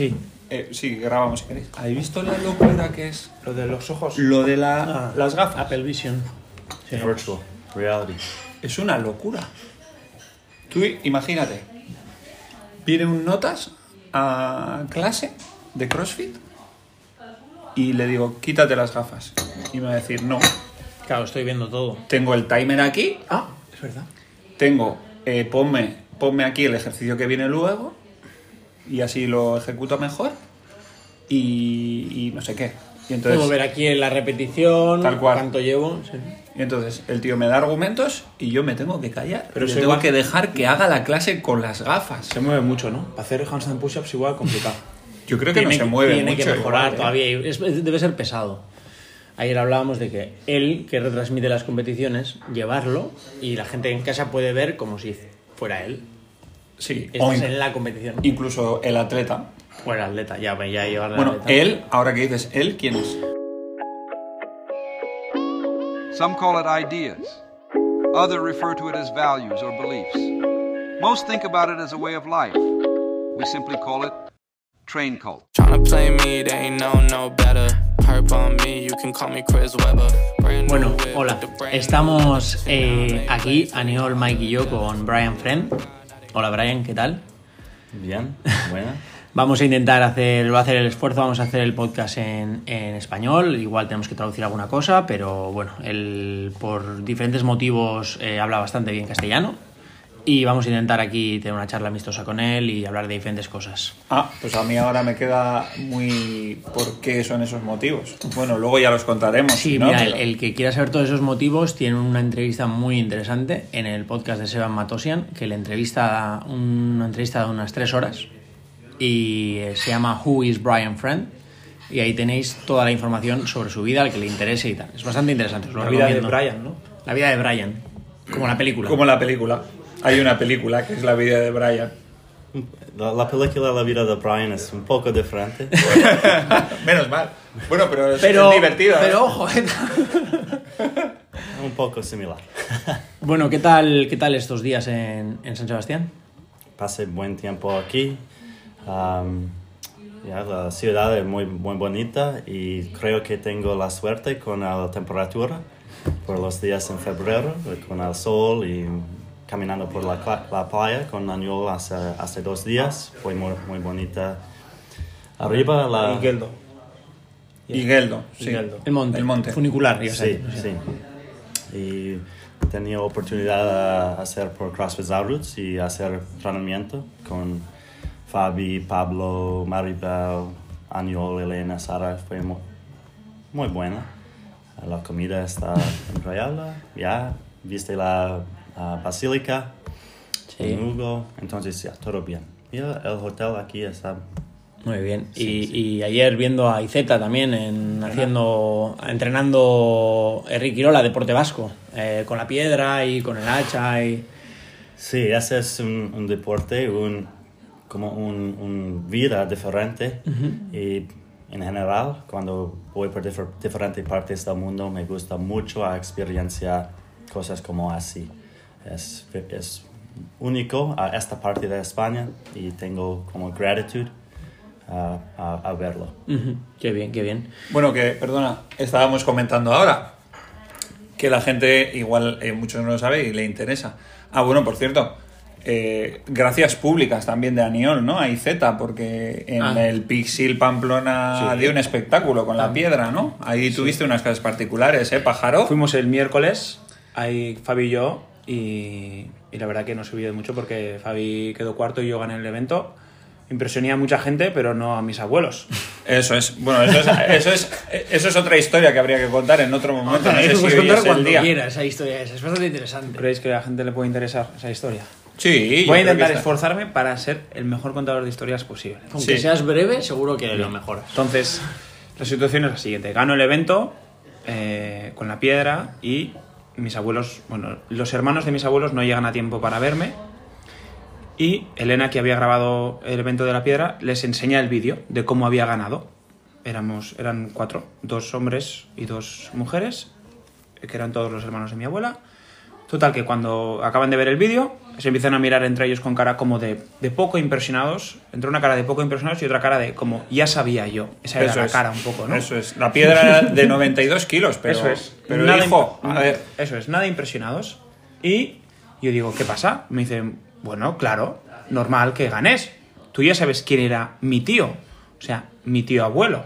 Sí. Eh, sí, grabamos si queréis. ¿Habéis visto la locura que es Lo de los ojos. Lo de la, Ah. las gafas. Apple Vision? Sí. Virtual reality. Es una locura. Tú imagínate, viene un notas a clase de CrossFit y le digo, quítate las gafas. Y me va a decir, no, Claro, estoy viendo todo. tengo el timer aquí, Ah, es verdad. tengo, eh, ponme, ponme aquí el ejercicio que viene luego y así lo ejecuto mejor y, y no sé qué. Y entonces, Puedo ver aquí en la repetición Tal cual. cuánto llevo. sí. y entonces el tío me da argumentos y yo me tengo que callar. Pero eso tengo igual- que dejar que haga la clase con las gafas. Se mueve mucho, ¿no? Para hacer handstand push-ups igual complicado. Yo creo que tiene, no se mueve tiene mucho. que mejorar igual, ¿eh? todavía. es- debe ser pesado. Ayer hablábamos de que él, que retransmite las competiciones, llevarlo y la gente en casa puede ver como si fuera él. Sí, in- en la competición. incluso el atleta. O el atleta, ya, ya llevar Bueno, él, ahora que dices él, ¿quién es? Some call it ideas. Others refer to it as values or beliefs. Most think about it as a way of life. We simply call it train cult. Play me, they ain't know no better. Bueno, hola. Estamos eh, aquí, Aniol, Mike y yo, con Brian Friend. Hola Brian, ¿qué tal? Bien, buena. Vamos a intentar hacer, va a hacer el esfuerzo, vamos a hacer el podcast en, en español, igual tenemos que traducir alguna cosa, pero bueno, él por diferentes motivos eh, habla bastante bien castellano y vamos a intentar aquí tener una charla amistosa con él y hablar de diferentes cosas. Ah, pues a mí ahora me queda muy... ¿Por qué son esos motivos? Bueno, luego ya los contaremos. Sí, ¿no? mira, el, Pero- el que quiera saber todos esos motivos tiene una entrevista muy interesante en el podcast de Seban Matosian, que le entrevista una entrevista de unas tres horas y eh, se llama Who is Brian Friend y ahí tenéis toda la información sobre su vida, al que le interese y tal. Es bastante interesante. os lo La vida de. Brian, ¿no? La vida de Brian, como la película. Como la película. Hay una película que es la vida de Brian. La, la película La vida de Brian es un poco diferente. Menos mal. Bueno, pero es, Pero, es divertida. ¿eh? pero ojo, ¿eh? un poco similar. bueno, ¿qué tal, qué tal estos días en, en San Sebastián? Pasé buen tiempo aquí. Ya, la ciudad es muy, muy bonita y creo que tengo la suerte con la temperatura por los días en febrero, con el sol y caminando por la, la playa con Añol hace, hace dos días. Fue muy, muy bonita. Arriba la... Y Geldo. Y Geldo, sí. Geldo. El monte. El monte. Funicular, ya Sí, sí. Y tenía oportunidad de hacer por CrossFit Zabrutz y hacer entrenamiento con Fabi, Pablo, Maribel, Aniol, Elena, Sara. Fue muy, muy buena. La comida está increíble. Ya, viste la ah, basílica, Sí. con Hugo. Entonces, ya, todo bien. Y el, el hotel aquí está Muy bien. Sí, y, sí. y ayer viendo a Izeta también en, haciendo entrenando Enrique Quirola, deporte vasco, eh, con la piedra y con el hacha y Sí, ese es un, un deporte, un, como un, un vida diferente. Y en general, cuando voy por difer- diferentes partes del mundo, me gusta mucho experienciar cosas como así. Es, es único a esta parte de España y tengo como gratitud a, a, a verlo. Qué bien, qué bien. Bueno, que, perdona, estábamos comentando ahora que la gente, igual eh, muchos no lo saben y le interesa. Ah, bueno, por cierto, eh, gracias públicas también de Aniol, ¿no? A IZ, porque en Ah. el Pixil Pamplona Sí. dio un espectáculo con la piedra, ¿no? Ahí tuviste unas clases particulares, ¿eh, pájaro? Fuimos el miércoles, ahí Fabi y yo, y, y la verdad que no subí de mucho porque Fabi quedó cuarto y yo gané el evento. Impresioné a mucha gente, pero no a mis abuelos. Eso es, bueno, eso es, eso es, eso es otra historia que habría que contar en otro momento. No sé si puedes hoy contar es el cuando día. quieras esa historia esa, es bastante interesante. ¿Creéis que a la gente le puede interesar esa historia? Sí, yo Voy a intentar esforzarme para ser el mejor contador de historias posible. Aunque Sí. seas breve, seguro que lo mejoras. Entonces, la situación es la siguiente. Gano el evento eh, con la piedra y mis abuelos, bueno, los hermanos de mis abuelos no llegan a tiempo para verme. Y Elena, que había grabado el evento de la piedra, les enseña el vídeo de cómo había ganado. Éramos, eran cuatro, dos hombres y dos mujeres, que eran todos los hermanos de mi abuela. Total, que cuando acaban de ver el vídeo, se empiezan a mirar entre ellos con cara como de, de poco impresionados, entre una cara de poco impresionados y otra cara de como ya sabía yo. Esa era Eso la es. cara un poco, ¿no? Eso es. La piedra de 92 kilos, pero. Eso es. Pero Nada hijo, a ver. Eso es, nada impresionados. Y yo digo, ¿qué pasa? Me dicen, bueno, claro, normal que ganes. Tú ya sabes quién era mi tío. O sea, mi tío abuelo.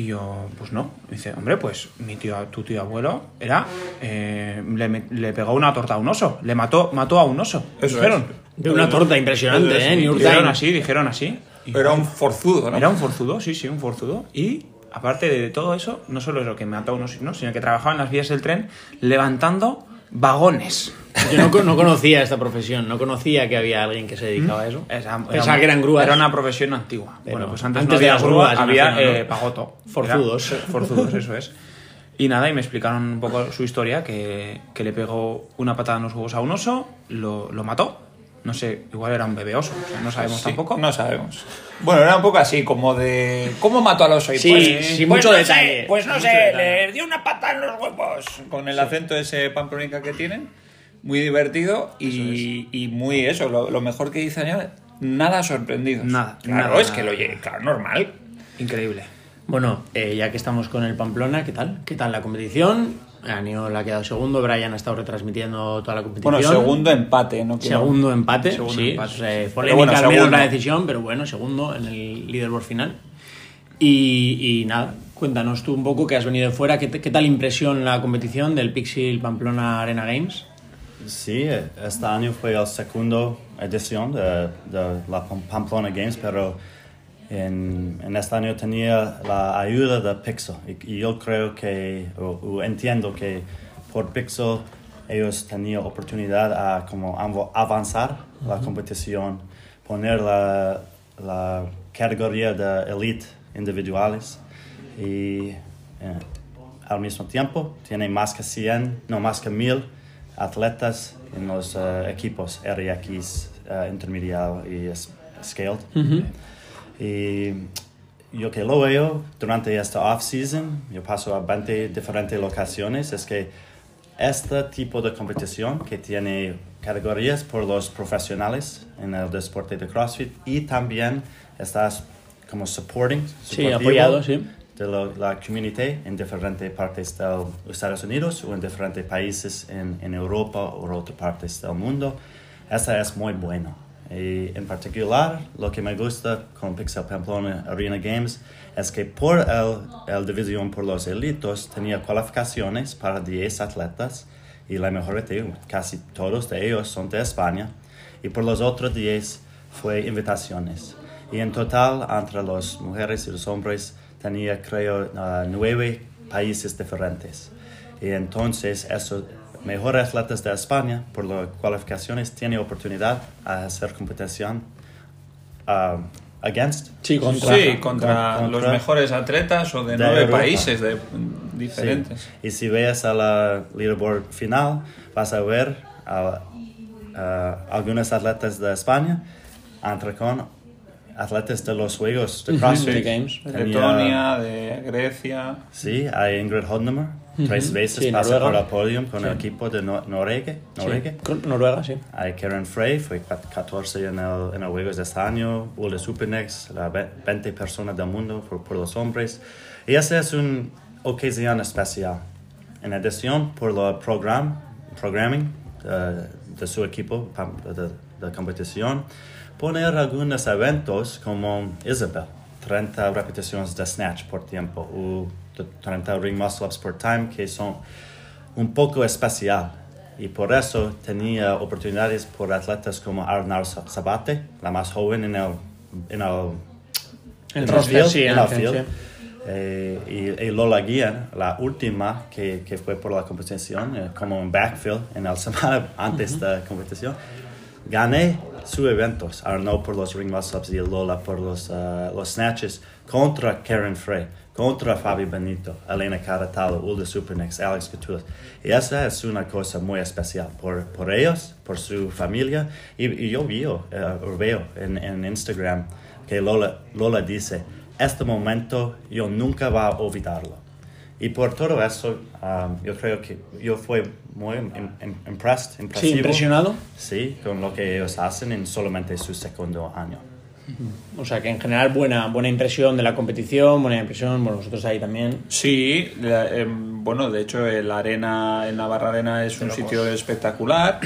Y yo, pues no. Me dice, hombre, pues mi tío, tu tío abuelo era. eh, le, me- le pegó una torta a un oso. Le mató, mató a un oso. Eso dijeron. De una torta impresionante, ¿eh? Dijeron así, dijeron así. Y Era un forzudo, ¿no? era un forzudo, sí, sí, un forzudo. Y aparte de todo eso, no solo es lo que mató a unos, ¿no? sino que trabajaba en las vías del tren levantando vagones. Yo no, no conocía esta profesión, no conocía que había alguien que se dedicaba a eso. Era- era Pensaba que eran grúas. Era una profesión antigua. Pero bueno, pues antes, antes no de había las grúa, grúas, había eh, pagoto. Forzudos. Era- forzudos, eso es. Y nada, y me explicaron un poco su historia, que, que le pegó una patada en los huevos a un oso, lo, lo mató. No sé, igual era un bebé oso, o sea, no sabemos Sí, tampoco. No sabemos. Bueno, era un poco así, como de. ¿Cómo mató al oso? Y Sí, pues, sin pues mucho no detalle. sé, pues no sé, detalle. le dio una pata en los huevos. Con el acento ese pamplonica que tienen. Muy divertido y, y muy eso. Lo, lo mejor que dice añade, nada sorprendidos. Nada, Claro, nada, es nada. que lo oye, claro, normal. Increíble. Bueno, eh, ya que estamos con el Pamplona, ¿qué tal? ¿Qué tal la competición? Aniol ha quedado segundo, Brian ha estado retransmitiendo toda la competición. Bueno, segundo empate, ¿no? Quiero- Segundo empate, Segundo sí. empate. pues, eh, polémica bueno, al menos segundo. la decisión, pero bueno, segundo en el leaderboard final. Y, y nada, cuéntanos tú un poco que has venido de fuera, ¿qué, qué tal impresión la competición del Pixel Pamplona Arena Games? Sí, este año fue la segunda edición de, de la Pam- Pamplona Games, pero en, en este año tenía la ayuda de Pixel. Y, y yo creo que, o, o entiendo que por Pixel ellos tenían oportunidad a como avanzar la competición, poner la, la categoría de elite individuales y eh, al mismo tiempo tiene más que 100, no más que 1000 atletas en los eh, equipos RX eh, intermediado y scaled. Y yo que lo veo durante esta off-season, yo paso a 20 diferentes locaciones, es que este tipo de competición que tiene categorías por los profesionales en el deporte de CrossFit y también estás como supporting, Sí, apoyado, sí. De lo- la comunidad en diferentes partes de los Estados Unidos o en diferentes países en, en Europa o otras partes del mundo. Eso es muy bueno. Y en particular, lo que me gusta con Pixel Pamplona Arena Games es que por el, el división por los elitos tenía cualificaciones para 10 atletas y la mejor de casi todos de ellos son de España y por los otros 10 fue invitaciones. Y en total, entre las mujeres y los hombres, tenía, creo, ah, nueve países diferentes. Y entonces, esos mejores atletas de España, por las cualificaciones, tienen oportunidad a hacer competición ah, against. Sí, contra. Sí, contra, Contra- los mejores atletas o de, de nueve Europa. países de, Sí. diferentes. Y si ves a la leaderboard final, vas a ver a, a algunos atletas de España entre con atletas de los Juegos de CrossFit. de Games. De Letonia, de Grecia. Sí, hay Ingrid Hodnemer. Tres veces Sí, pasa por el podium con el equipo de Nor- Noruega. Noruega. Sí, Noruega, sí. Hay Karen Frey, fue cat- 14 en el, en el Juegos de este año. Ulle Supernex, la ve- 20 personas del mundo por, por los hombres. Y esa es una ocasión especial. En adición, por el program, programming eh, de su equipo de, de competición, poner algunos eventos como Isabel, 30 repeticiones de snatch por tiempo o de 30 ring muscle ups por time, que son un poco especial. Y por eso tenía oportunidades por atletas como Arnar Sabate, la más joven en el, en el, El en roster, field, sí, en el el field. Eh, y, y Lola Guía, la última que, que fue por la competición, eh, como un backfield en la semana antes de la competición, gané sus eventos, Arnaud por los ring muscle ups y Lola por los, eh, los snatches contra Karen Frey, contra Fabi Benito, Elena Caratalo, Ulda Supernex, Alex Catulas. Y esa es una cosa muy especial por, por ellos, por su familia. Y, yo veo, eh, veo en, en Instagram que Lola, Lola dice, este momento yo nunca va a olvidarlo. Y por todo eso, um, yo creo que yo fui muy im- im- impressed, Sí, impresionado. Sí, con lo que ellos hacen en solamente su segundo año. O sea que en general buena, buena impresión de la competición, buena impresión, bueno, vosotros ahí también. Sí, la- em, bueno, de hecho el arena, el Navarra Arena es un sitio espectacular.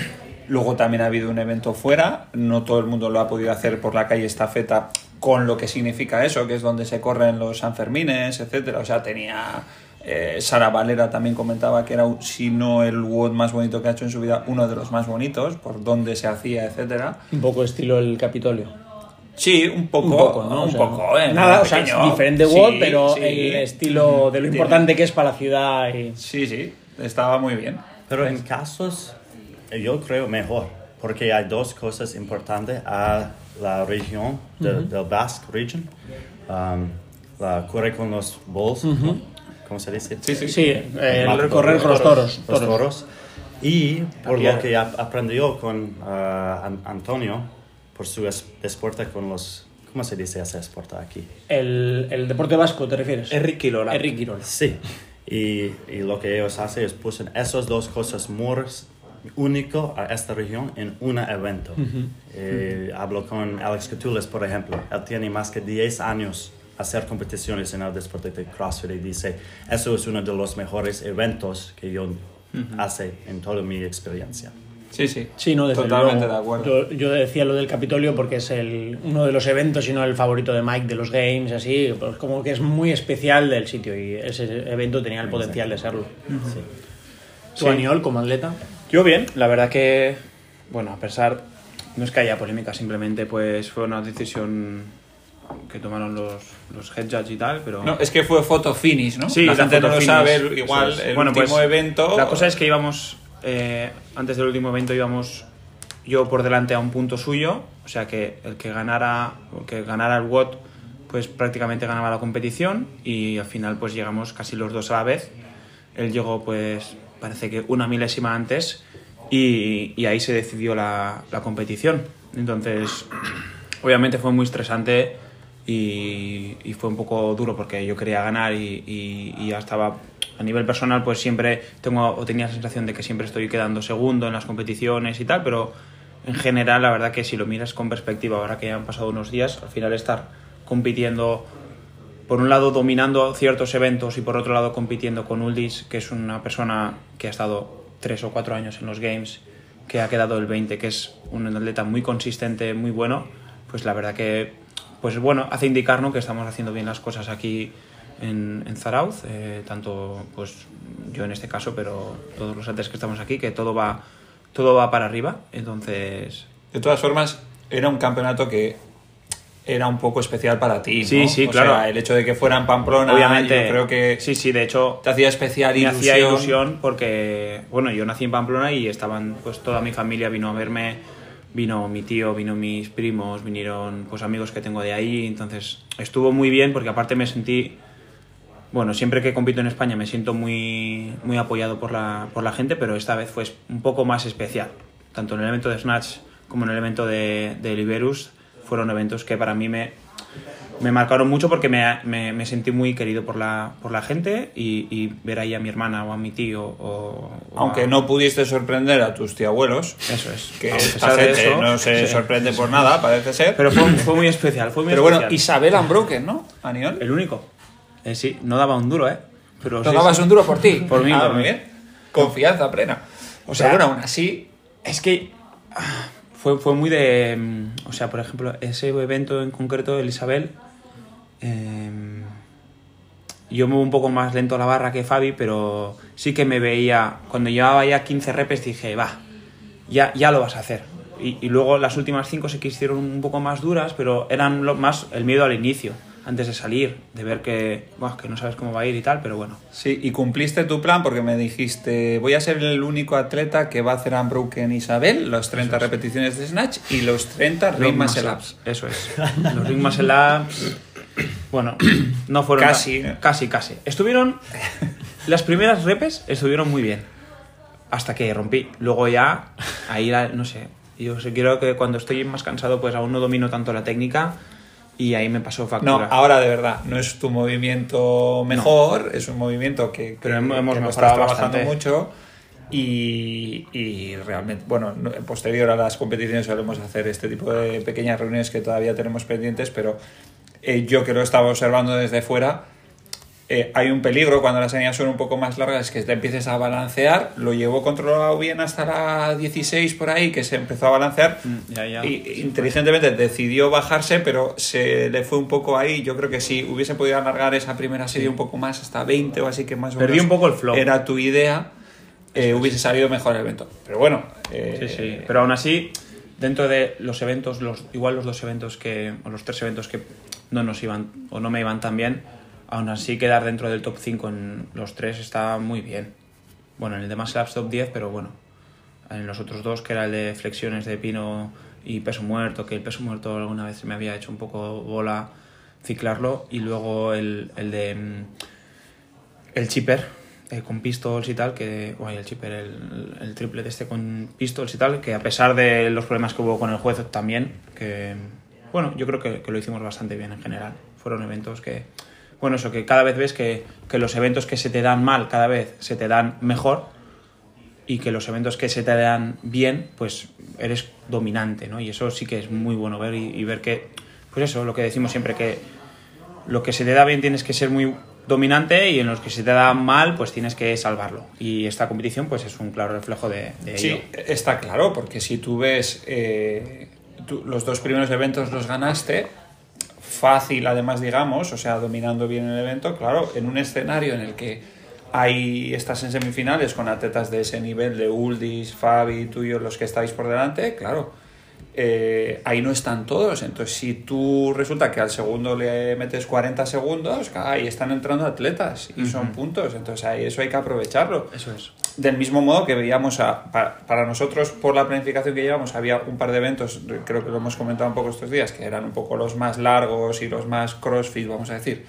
Luego también ha habido un evento fuera, no todo el mundo lo ha podido hacer por la calle estafeta con lo que significa eso, que es donde se corren los Sanfermines, etcétera. O sea, tenía eh, Sara Valera también comentaba que era, si no el WOD más bonito que ha hecho en su vida, uno de los más bonitos, por dónde se hacía, etcétera. Un poco estilo el Capitolio. Sí, un poco, Un poco, ¿no? un O sea, poco, eh, Nada, o sea, pequeño. diferente Sí, WOD, pero sí. el estilo de lo Tiene- importante que es para la ciudad y... Sí, sí, estaba muy bien. Pero en casos, yo creo mejor, porque hay dos cosas importantes a la región de- del Basque Region. Um, la corre con los bulls, ¿no? ¿Cómo se dice? Sí, sí. Sí, el Mato- correr con los toros. Los toros. toros. Y por También. lo que ap- aprendió con An- Antonio, por su es- deporte con los... ¿Cómo se dice ese deporte aquí? El, el deporte vasco, ¿te refieres? Enrique Quirola. Enrique Quirola. Sí. Y, y lo que ellos hacen es pusen esas dos cosas muy único a esta región en un evento. Eh, Hablo con Alex Catulas, por ejemplo. Él tiene más que 10 años hacer competiciones en el deporte de CrossFit y dice, eso es uno de los mejores eventos que yo hace en toda mi experiencia. Sí, sí. Sí, no, desde Totalmente luego. de acuerdo. Yo, yo decía lo del Capitolio porque es el, uno de los eventos, y no el favorito de Mike de los Games, así, pues como que es muy especial del sitio y ese evento tenía el potencial de serlo. ¿Tú, Sí. Aniol, como atleta? Yo bien, la verdad que, bueno, a pesar, no es que haya polémica, simplemente pues fue una decisión que tomaron los, los head judge y tal, pero... No, es que fue foto finish, ¿no? Sí, la gente no lo finish, sabe, igual es. el Bueno, último pues, evento... La cosa es que íbamos, eh, antes del último evento íbamos yo por delante a un punto suyo, o sea que el que ganara, el que ganara el WOT, pues prácticamente ganaba la competición y al final pues llegamos casi los dos a la vez. Él llegó pues parece que una milésima antes y, y ahí se decidió la, la competición. Entonces, obviamente fue muy estresante y, y fue un poco duro porque yo quería ganar y, y- y ya estaba a nivel personal pues siempre tengo o tenía la sensación de que siempre estoy quedando segundo en las competiciones y tal pero en general la verdad que si lo miras con perspectiva ahora que ya han pasado unos días al final estar compitiendo por un lado dominando ciertos eventos y por otro lado compitiendo con Uldis que es una persona que ha estado tres o cuatro años en los games que ha quedado el 20 que es un atleta muy consistente muy bueno pues la verdad que pues bueno, hace indicar ¿no? que estamos haciendo bien las cosas aquí en, en Zarauz, eh, tanto pues yo en este caso, pero todos los atletas que estamos aquí, que todo va, todo va para arriba. Entonces, De todas formas, era un campeonato que era un poco especial para ti, Sí, ¿no? sí, O claro. sea, el hecho de que fuera en Pamplona, obviamente, yo creo que sí, sí, de hecho, te hacía especial me ilusión. hacía ilusión porque, bueno, yo nací en Pamplona y estaban, pues toda mi familia vino a verme, vino mi tío, vino mis primos, vinieron pues amigos que tengo de ahí, entonces estuvo muy bien porque aparte me sentí, bueno, siempre que compito en España me siento muy, muy apoyado por la, por la gente, pero esta vez fue un poco más especial, tanto en el evento de Snatch como en el evento de, de Liberus, fueron eventos que para mí me, me marcaron mucho porque me, me- me sentí muy querido por la, por la gente y, y ver ahí a mi hermana o a mi tío o... o Aunque a- no pudiste sorprender a tus tíabuelos, Eso es. que A pesar de gente eso, no se sí. sorprende por nada, parece ser. Pero fue, fue muy especial, fue muy Pero bueno, especial. Isabel Unbroken, ¿no? Aniol. El único. Eh, sí, no daba un duro, ¿eh? Pero ¿No sí, dabas sí. un duro por ti? Por mí, Ah, por mí. bien. Confianza plena. O sea, sea, bueno, aún así... Es que ah, fue, fue muy de... mm, O sea, por ejemplo, ese evento en concreto, el Isabel, eh, yo muevo un poco más lento la barra que Fabi, pero sí que me veía... Cuando llevaba ya 15 repes dije, va, ya, ya lo vas a hacer. Y, y luego las últimas 5 se quisieron un poco más duras, pero eran lo más el miedo al inicio, antes de salir, de ver que, buah, que no sabes cómo va a ir y tal, pero bueno. Sí, y cumpliste tu plan porque me dijiste, voy a ser el único atleta que va a hacer Unbroken Isabel, los 30 repeticiones de Snatch y los 30 Ring Muscle Ups. Eso es. Los Ring Muscle Ups, bueno, no fueron... Casi, tan- ¿no? Casi, casi. Estuvieron... Las primeras repes estuvieron muy bien. Hasta que rompí. Luego ya, ahí, la- no sé. Yo creo que cuando estoy más cansado, pues aún no domino tanto la técnica. y ahí me pasó No, factura. ahora de verdad, no es tu movimiento mejor, es un movimiento que, Pero hemos- hemos que mejorado trabajando bastante. mucho y, y realmente, bueno, no- posterior a las competiciones solemos hacer este tipo de pequeñas reuniones que todavía tenemos pendientes, pero eh, yo que lo estaba observando desde fuera, eh, hay un peligro cuando las señas son un poco más largas, es que te empieces a balancear, lo llevó controlado bien hasta la 16 por ahí, que se empezó a balancear, Mm, ya, ya. y inteligentemente decidió bajarse, pero se le fue un poco ahí. Yo creo que si hubiese podido alargar esa primera serie un poco más, hasta 20 o así, que más o Perdí menos un poco el flow. Era tu idea, eh, hubiese salido mejor el evento. Pero bueno, eh, Sí, sí. Pero aún así, dentro de los eventos, los, igual los dos eventos que, o los tres eventos que no nos iban o no me iban tan bien, aún así quedar dentro del top 5 en los tres está muy bien. Bueno, en el de más Labs top 10, pero bueno, en los otros dos, que era el de flexiones de pino y peso muerto, que el peso muerto alguna vez me había hecho un poco bola ciclarlo, y luego el, el de mm, el chipper eh, con pistols y tal, que guay, el chipper, el, el triple de este con pistols y tal, que a pesar de los problemas que hubo con el juez también, que bueno, yo creo que, que lo hicimos bastante bien en general. Fueron eventos que, bueno, eso, que cada vez ves que, que los eventos que se te dan mal, cada vez se te dan mejor y que los eventos que se te dan bien, pues eres dominante, ¿no? Y eso sí que es muy bueno ver y, y ver que, pues eso, lo que decimos siempre, que lo que se te da bien tienes que ser muy dominante y en los que se te da mal, pues tienes que salvarlo. Y esta competición, pues es un claro reflejo de, de ello. Sí, está claro, porque si tú ves eh, tú- los dos primeros eventos los ganaste, fácil además, digamos, o sea, dominando bien el evento, claro, en un escenario en el que hay estás en semifinales con atletas de ese nivel, de Uldis, Fabi, tú y yo, los que estáis por delante, claro, eh, ahí no están todos. Entonces, si tú resulta que al segundo le metes 40 segundos, ahí están entrando atletas y son puntos. Entonces, ahí eso hay que aprovecharlo. Eso es. Del mismo modo que veíamos, a, pa- para, nosotros, por la planificación que llevamos, había un par de eventos, creo que lo hemos comentado un poco estos días, que eran un poco los más largos y los más crossfit, vamos a decir,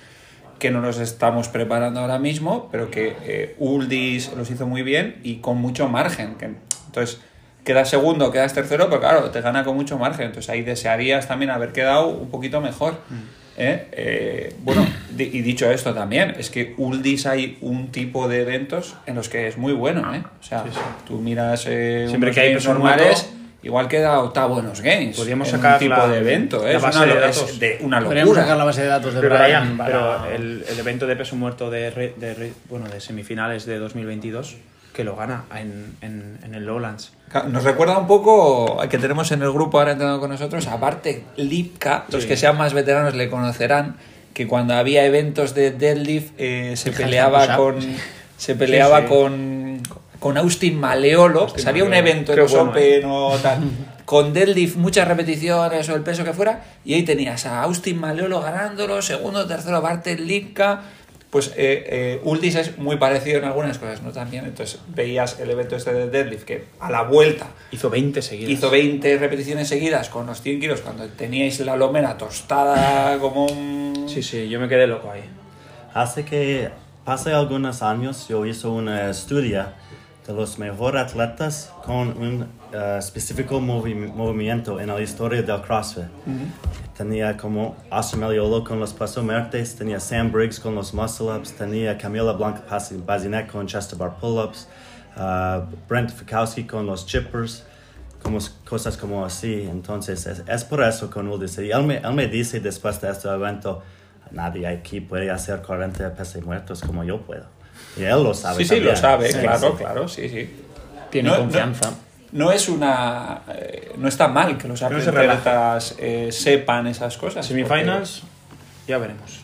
que no los estamos preparando ahora mismo, pero que eh, Uldis los hizo muy bien y con mucho margen. Que, entonces, quedas segundo, quedas tercero, pero claro, te gana con mucho margen. Entonces ahí desearías también haber quedado un poquito mejor. ¿Eh? Eh, bueno, y dicho esto también, es que Uldis hay un tipo de eventos en los que es muy bueno. ¿eh? O sea, tú miras eh, Siempre que hay normales, muerto- igual queda octavo en los games. Podríamos sacar un tipo la- de evento. ¿eh? la Es base una, de lo- es datos. de una Podríamos locura. sacar la base de datos de Pero, Brian. pero para- el, el evento de peso muerto de, re- de re- bueno, de semifinales de 2022, que lo gana en, en, en el Lowlands. Nos recuerda un poco al que tenemos en el grupo ahora entrenando con nosotros, aparte Lipka, los Sí. que sean más veteranos le conocerán, que cuando había eventos de deadlift eh, se El peleaba con se peleaba Sí, sí. con con Austin Maleolo, Austin salía un evento en los bueno, Open o tal, con deadlift muchas repeticiones o el peso que fuera, y ahí tenías a Austin Maleolo ganándolo, segundo, tercero Bartel Lipka, pues eh, eh, Uldis es muy parecido en algunas cosas, ¿no? También, entonces veías el evento este de deadlift que a la vuelta Hizo 20 seguidas. hizo 20 repeticiones seguidas con los 100 kilos cuando teníais la lomera tostada como un... Sí, sí, yo me quedé loco ahí. Hace que, hace algunos años yo hice un estudio de los mejores atletas con un eh, específico movi- movimiento en la historia del CrossFit. Tenía como Austin Meliolo con los pesos muertos, tenía Sam Briggs con los muscle ups, tenía Camila Blanca Bazinet con chest bar pull ups, uh, Brent Fikowski con los chippers, como, cosas como así. Entonces, es, es por eso. Y él me, él me dice después de este evento, nadie aquí puede hacer 40 pesos muertos como yo puedo. Y él lo sabe. Sí, sí, también. lo sabe, Sí, claro, sí. claro, sí, sí. Tiene No- confianza. No es una... eh, no está mal que los no atletas eh, sepan esas cosas. Semifinals, ya veremos.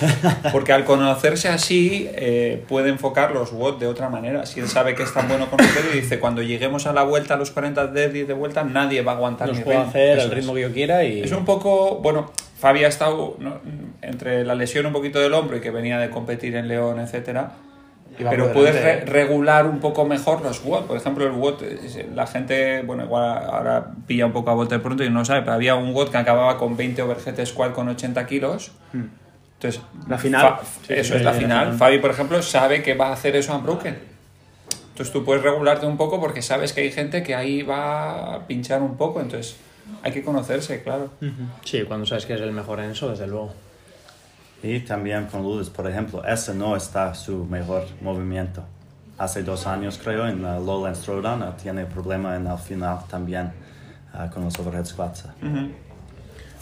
Porque, porque al conocerse así eh, puede enfocar los WOD de otra manera. Si él sabe que es tan bueno conocer y dice, cuando lleguemos a la vuelta, a los 40 de de vuelta, nadie va a aguantar Los mi puedo hacer Eso al es. ritmo que yo quiera y. Es un poco, bueno, Fabi ha estado ¿no? entre la lesión un poquito del hombro y que venía de competir en León, etcétera. Pero puedes re- regular un poco mejor los WOD. Por ejemplo, el eh, la gente, bueno, igual ahora pilla un poco a vuelta de pronto y no lo sabe, pero había un WOD que acababa con 20 overhead squat con 80 kilos. Entonces, La final. Sí, eso sí, es la final. Fabi, por ejemplo, sabe que va a hacer eso unbroken. Entonces tú puedes regularte un poco porque sabes que hay gente que ahí va a pinchar un poco. Entonces, Hay que conocerse, claro. Sí, cuando sabes que es el mejor en eso, desde luego. Y también con Lourdes, por ejemplo, ese no está su mejor movimiento. Hace dos años, creo, en la Lowlands Throwdown, eh, tiene problema en el final también ah, con los overhead squats.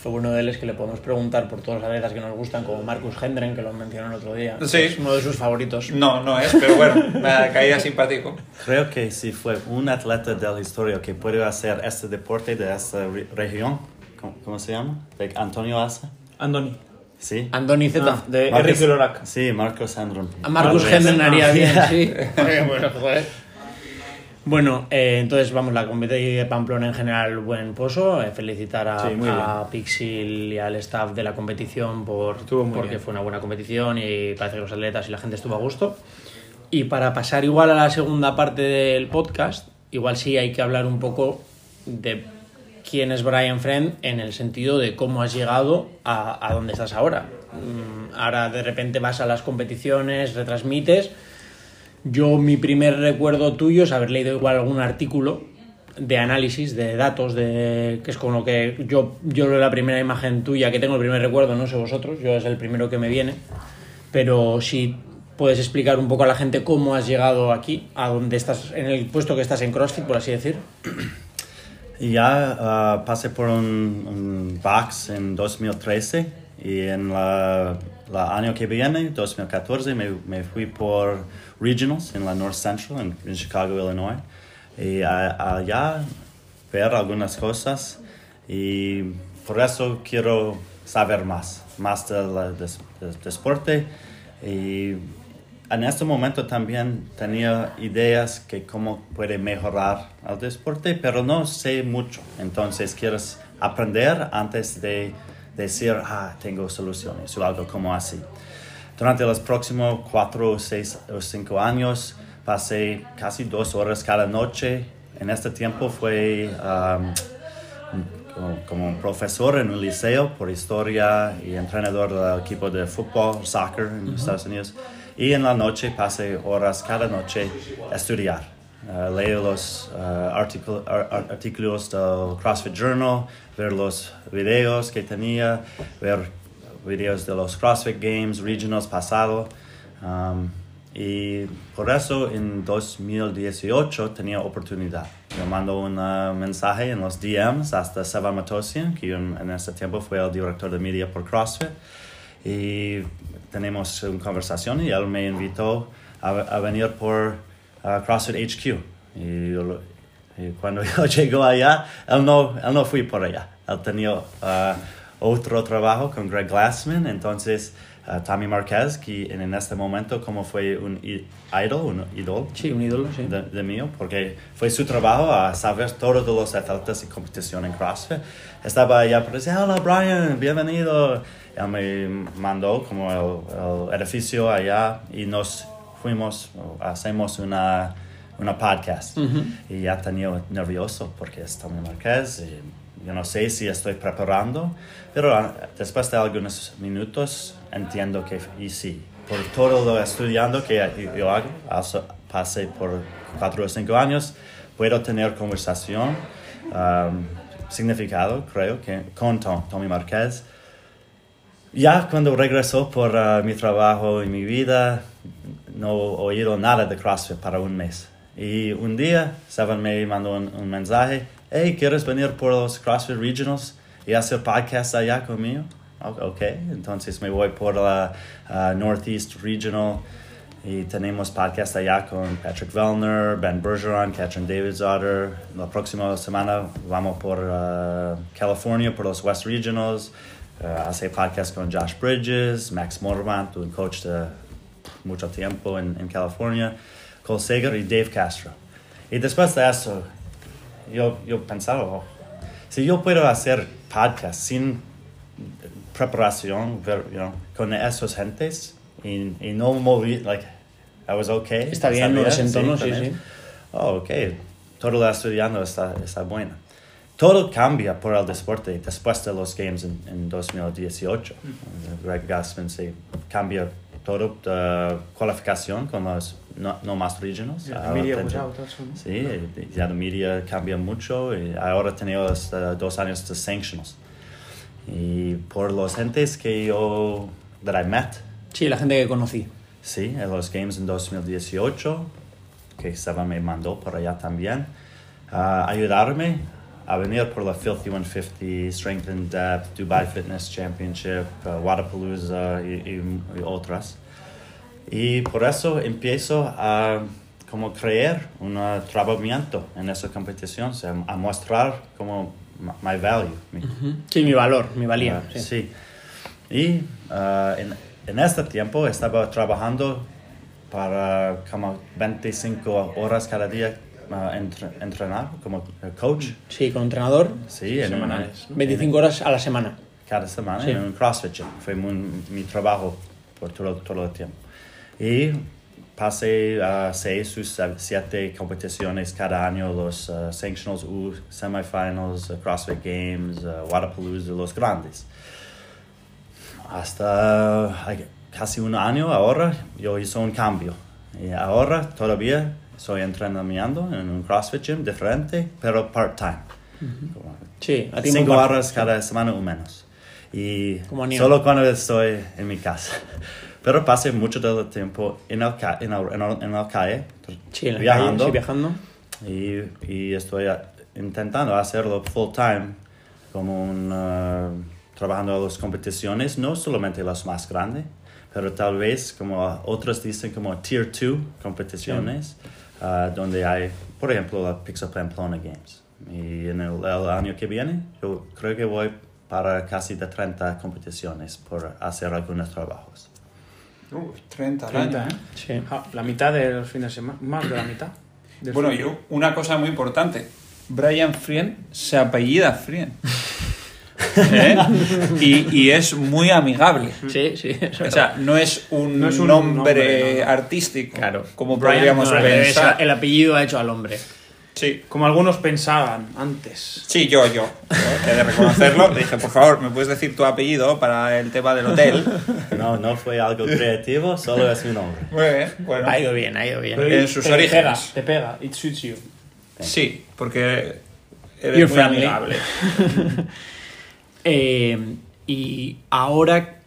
Fue uno de ellos que le podemos preguntar por todas las atletas que nos gustan, como Marcus Hendren, que lo mencionó el otro día. Sí. Es uno de sus favoritos. No, no es, pero bueno, me caía simpático. Creo que si fue un atleta de la historia que puede hacer este deporte de esta re- región, ¿cómo, cómo se llama? De Antonio Asa. Andoni. Sí. Andoni Z. Ah, de Marcus- Enrique Lorac. Sí, Marcos Hendren. A Marcus Marcus. Hendren haría Ah, bien, yeah. sí. bueno, joder. Bueno, eh, entonces vamos, la competencia de Pamplona en general, buen pozo. Eh, felicitar a, Sí, a Pixil y al staff de la competición por, porque bien. fue una buena competición y parece que los atletas y la gente estuvo a gusto. Y para pasar igual a la segunda parte del podcast, igual sí hay que hablar un poco de quién es Brian Friend en el sentido de cómo has llegado a, a donde estás ahora. Mm, Ahora de repente vas a las competiciones, retransmites. Yo mi primer recuerdo tuyo es haber leído igual algún artículo de análisis, de datos, de que es con lo que yo, yo la primera imagen tuya que tengo el primer recuerdo, no sé vosotros, yo es el primero que me viene, pero si puedes explicar un poco a la gente cómo has llegado aquí, a donde estás, en el puesto que estás en CrossFit, por así decir. Ya ah, pasé por un, un box en 2013 y en la, la año que viene, 2014, me, me fui por Regionals en la North Central, en, en Chicago, Illinois. Y a- allá ver algunas cosas y por eso quiero saber más, más del des- des- deporte. Y en este momento también tenía ideas que cómo puede mejorar el deporte, pero no sé mucho. Entonces quieres aprender antes de decir, ah, tengo soluciones o algo como así. Durante los próximos cuatro, seis o cinco años pasé casi dos horas cada noche. En este tiempo fue um, como, como un profesor en un liceo por historia y entrenador del equipo de fútbol, soccer en Estados Unidos. Y en la noche pasé horas cada noche a estudiar. Uh, leo los uh, ar- artículos del CrossFit Journal, ver los videos que tenía, ver videos de los CrossFit Games, Regionals pasado. Um, y por eso en 2018 tenía oportunidad. Me mandó un uh, mensaje en los DMs hasta Seba Matosian, que en ese tiempo fue el director de media por CrossFit. Y tenemos una conversación y él me invitó a, a venir por uh, CrossFit HQ. Y, yo lo- y cuando yo llego allá, él no, él no fui por allá. Él tenía uh, otro trabajo con Greg Glassman, entonces uh, Tommy Marquez, que en, en este momento como fue un idol, un idol Sí, un ídolo, sí. de, de mío, porque fue su trabajo a saber todo de los atletas y competición en CrossFit. Estaba allá para decir, hola Brian, bienvenido. Él me mandó como el, el edificio allá y nos fuimos, hacemos una, una podcast. Y ya tenía nervioso porque es Tommy Marquez y yo no sé si estoy preparando, pero ah, después de algunos minutos entiendo que y sí, por todo lo estudiando que yo hago, pasé por cuatro o cinco años, puedo tener conversación um, significado, creo, que con Tom- Tommy Marquez. Ya cuando regresó por ah, mi trabajo y mi vida, no oído nada de CrossFit para un mes. Y un día, Seven me mandó un, un mensaje, hey, ¿quieres venir por los CrossFit Regionals y hacer podcast allá conmigo? Ok, entonces me voy por la ah, Northeast Regional y tenemos podcast allá con Patrick Vellner, Ben Bergeron, Catherine Davidsotter. La próxima semana vamos por ah, California por los West Regionals. Uh, hace podcast con Josh Bridges, Max Morvant, un coach de mucho tiempo en, en California, Cole Sager y Dave Castro. Y después de eso, yo, yo pensaba, oh, si yo puedo hacer podcast sin preparación, ver, you know, con esos gentes y, y no moví, like, I was okay. Está bien, no sabía, desentono, sí, también. sí. Oh, ok, todo lo estudiando está, está bueno. Todo cambia por el deporte después de los Games en, en 2018. Greg Gassman se cambia todo de cualificación con los no, no más regionals. Ya, Ahora media tengo- was out also, ¿no? Sí, ya la media cambia mucho y ahora tenemos eh, dos años de sanctions. Y por los gentes que yo, that I met, Sí, la gente que conocí. sí, en los games en 2018, que Seba me mandó por allá también, a ayudarme a venir por la Filthy 150, Strength and Depth, Dubai Fitness Championship, uh, Wadapalooza y, y- y otras. Y por eso empiezo a como crear un uh, trabajamiento en esa competición, o sea, a mostrar como my, value, mi- Sí, mi valor, mi valía. Ah, sí. sí. Y ah, en, en este tiempo estaba trabajando para como 25 horas cada día entre- entrenar como eh, coach. Sí, con entrenador, Sí, en Semanales, ¿no? 25 horas a la semana. cada semana Sí. en un CrossFit gym. Fue muy- mi trabajo por todo, todo el tiempo. Y pasé a seis o siete competiciones cada año, los uh, Sanctionals U, Semifinals, uh, CrossFit Games, uh, Wadapalooza, los grandes. Hasta casi un año ahora yo hice un cambio. Y ahora todavía estoy entrenando en un CrossFit gym diferente, pero part-time. Sí, a tiempo cinco horas cada semana o menos. Y solo cuando estoy en mi casa. Pero pasé mucho del tiempo en el, ca- en el, en el- en la calle, Sí, en la viajando. calle, sí, viajando. Y, y estoy a- intentando hacerlo full time, como un, uh, trabajando en las competiciones, no solamente las más grandes, pero tal vez como otros dicen como tier 2 competiciones, uh, donde hay, por ejemplo, la Pixel Pamplona Games. Y en el, el año que viene, yo creo que voy para casi de 30 competiciones por hacer algunos trabajos. Uh, 30, al 30, año. ¿eh? Sí. Ja, la mitad de los fines de semana, más de la mitad. del Bueno, fin. yo, una cosa muy importante. Brian Frien se apellida Frien. ¿Eh? Y, y es muy amigable. Sí, sí. eso O sea, no es un, No es un nombre, nombre, no, no. artístico, Claro. como Brian, podríamos pensar. El apellido ha hecho al hombre. Sí. Como algunos pensaban antes. Sí, yo, yo. Yo He de reconocerlo. Le dije, por favor, ¿me puedes decir tu apellido para el tema del hotel? No, no fue algo creativo, solo es mi nombre. Muy bien, bueno. Ha ido bien, ha ido bien. Pero En sus te orígenes. Pega, te pega, it suits you. Sí, porque eres You're muy friendly. amigable. Eh, y ahora,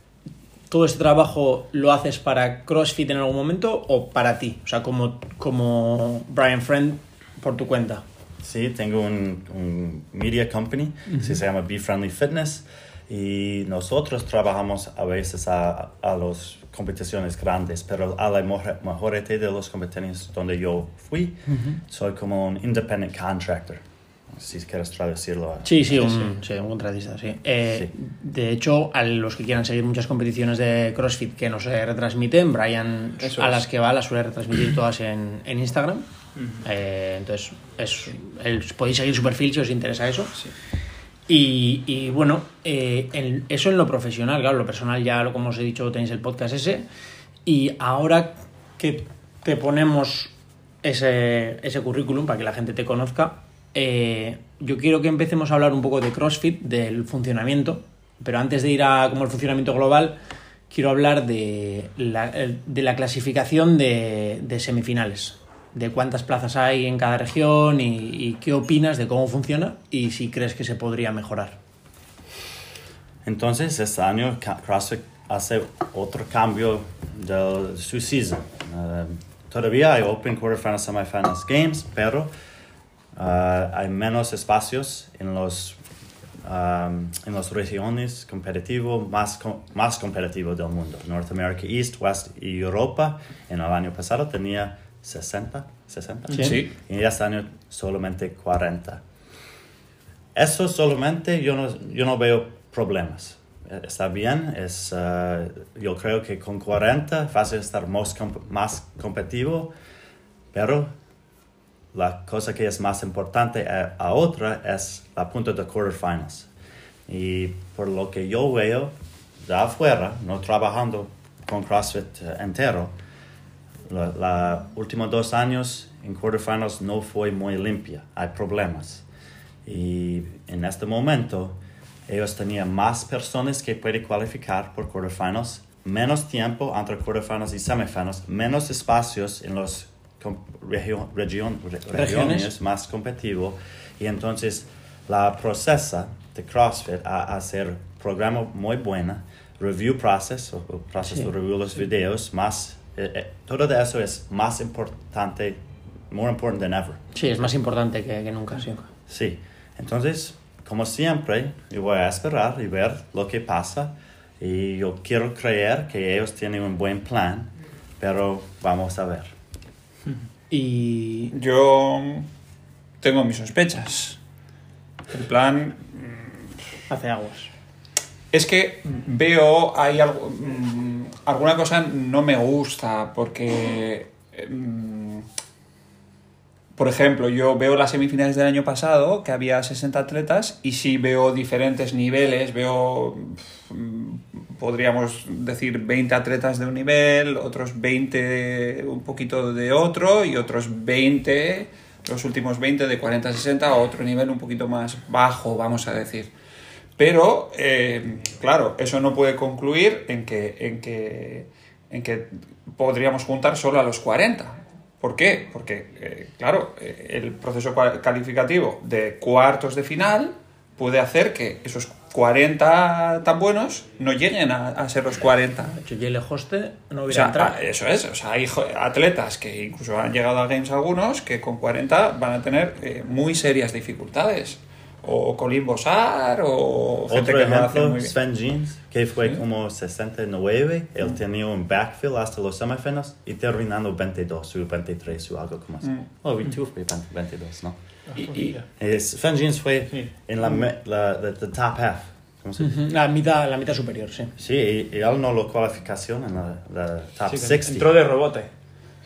¿todo este trabajo lo haces para CrossFit en algún momento o para ti? O sea, como, como Brian Friend por tu cuenta. Sí, tengo un, un media company, sí, se llama Be Friendly Fitness, y nosotros trabajamos a veces a, a las competiciones grandes, pero a la mejor- mayoría de las competiciones donde yo fui, soy como un independent contractor, si quieres traducirlo. a- Sí, sí, un, sí, un contratista, sí. Eh, De hecho, a los que quieran seguir muchas competiciones de CrossFit que no se retransmiten, Brian Eso a es. las que va las suele retransmitir todas en, en Instagram. Eh, entonces, es, el- podéis seguir su perfil si os interesa eso. Y, y bueno, eh, en- eso en lo profesional, claro, lo personal ya, lo- como os he dicho, tenéis el podcast ese. Y ahora que te ponemos ese, ese currículum para que la gente te conozca, eh, yo quiero que empecemos a hablar un poco de CrossFit, del funcionamiento. Pero antes de ir a como el funcionamiento global, quiero hablar de la, el- de la clasificación de, de semifinales. De cuántas plazas hay en cada región y, y qué opinas de cómo funciona y si crees que se podría mejorar. Entonces, este año CrossFit hace otro cambio de su season. Eh, todavía hay Open Quarterfinals, Semifinals, Games, pero eh, hay menos espacios en los um, en las regiones competitivos más, com- más competitivos del mundo. Norteamérica East, West y Europa en el año pasado tenía 60, 60. Sí. Sí. Y este año solamente 40. Eso solamente yo no, yo no veo problemas. Está bien, es, eh, yo creo que con 40 fácil estar más, comp- más competitivo, pero la cosa que es más importante a, a otra es la punta de quarterfinals. Y por lo que yo veo de afuera, no trabajando con CrossFit eh, entero, la últimos dos años en quarterfinals no fue muy limpia, hay problemas. Y en este momento ellos tenían más personas que pueden cualificar por quarterfinals, menos tiempo entre quarterfinals y semifinals, menos espacios en los region- re- Regiones. regiones más competitivos y entonces la procesa de CrossFit a hacer programa muy buena, review process, o, o proceso Sí. de review los videos, más, eh, eh, todo de eso es más importante, more important than ever. Sí, es más importante que, que nunca, sí. Sí, entonces, como siempre, yo voy a esperar y ver lo que pasa. Y yo quiero creer que ellos tienen un buen plan, pero vamos a ver. Y Yo tengo mis sospechas. En plan, hace aguas. Es que veo, hay algo, mm, alguna cosa no me gusta porque, mm, por ejemplo, yo veo las semifinales del año pasado, que había 60 atletas, y sí veo diferentes niveles, veo, mm, podríamos decir, 20 atletas de un nivel, otros 20 un poquito de otro, y otros 20, los últimos 20 de 40 a 60, a otro nivel un poquito más bajo, vamos a decir. Pero, eh, claro, eso no puede concluir en que, en, que, en que podríamos juntar solo a los 40. ¿Por qué? Porque, eh, claro, eh, el proceso calificativo de cuartos de final puede hacer que esos 40 tan buenos no lleguen a, a ser los 40. De hecho, Yele Hoste no O hubiera sea, entrado. a- eso es. O sea, hay atletas que incluso han llegado a Games algunos que con 40 van a tener eh, muy serias dificultades. O Colin Bosar o gente Otro que ejemplo, muy bien. Sven Jeans, que fue Sí. como 69, él tenía un backfield hasta los semifinals y terminando 22 o 23 o algo como así. Mm. Oh, 22 fue 22, ¿no? Y- y- Sven Jeans fue Sí. en la, la the, the top half. ¿Cómo se dice? Ujú, La mitad, la mitad superior, sí. Sí, y, y él no lo cualificación en la, la top Sí, que 60. Entró de rebote.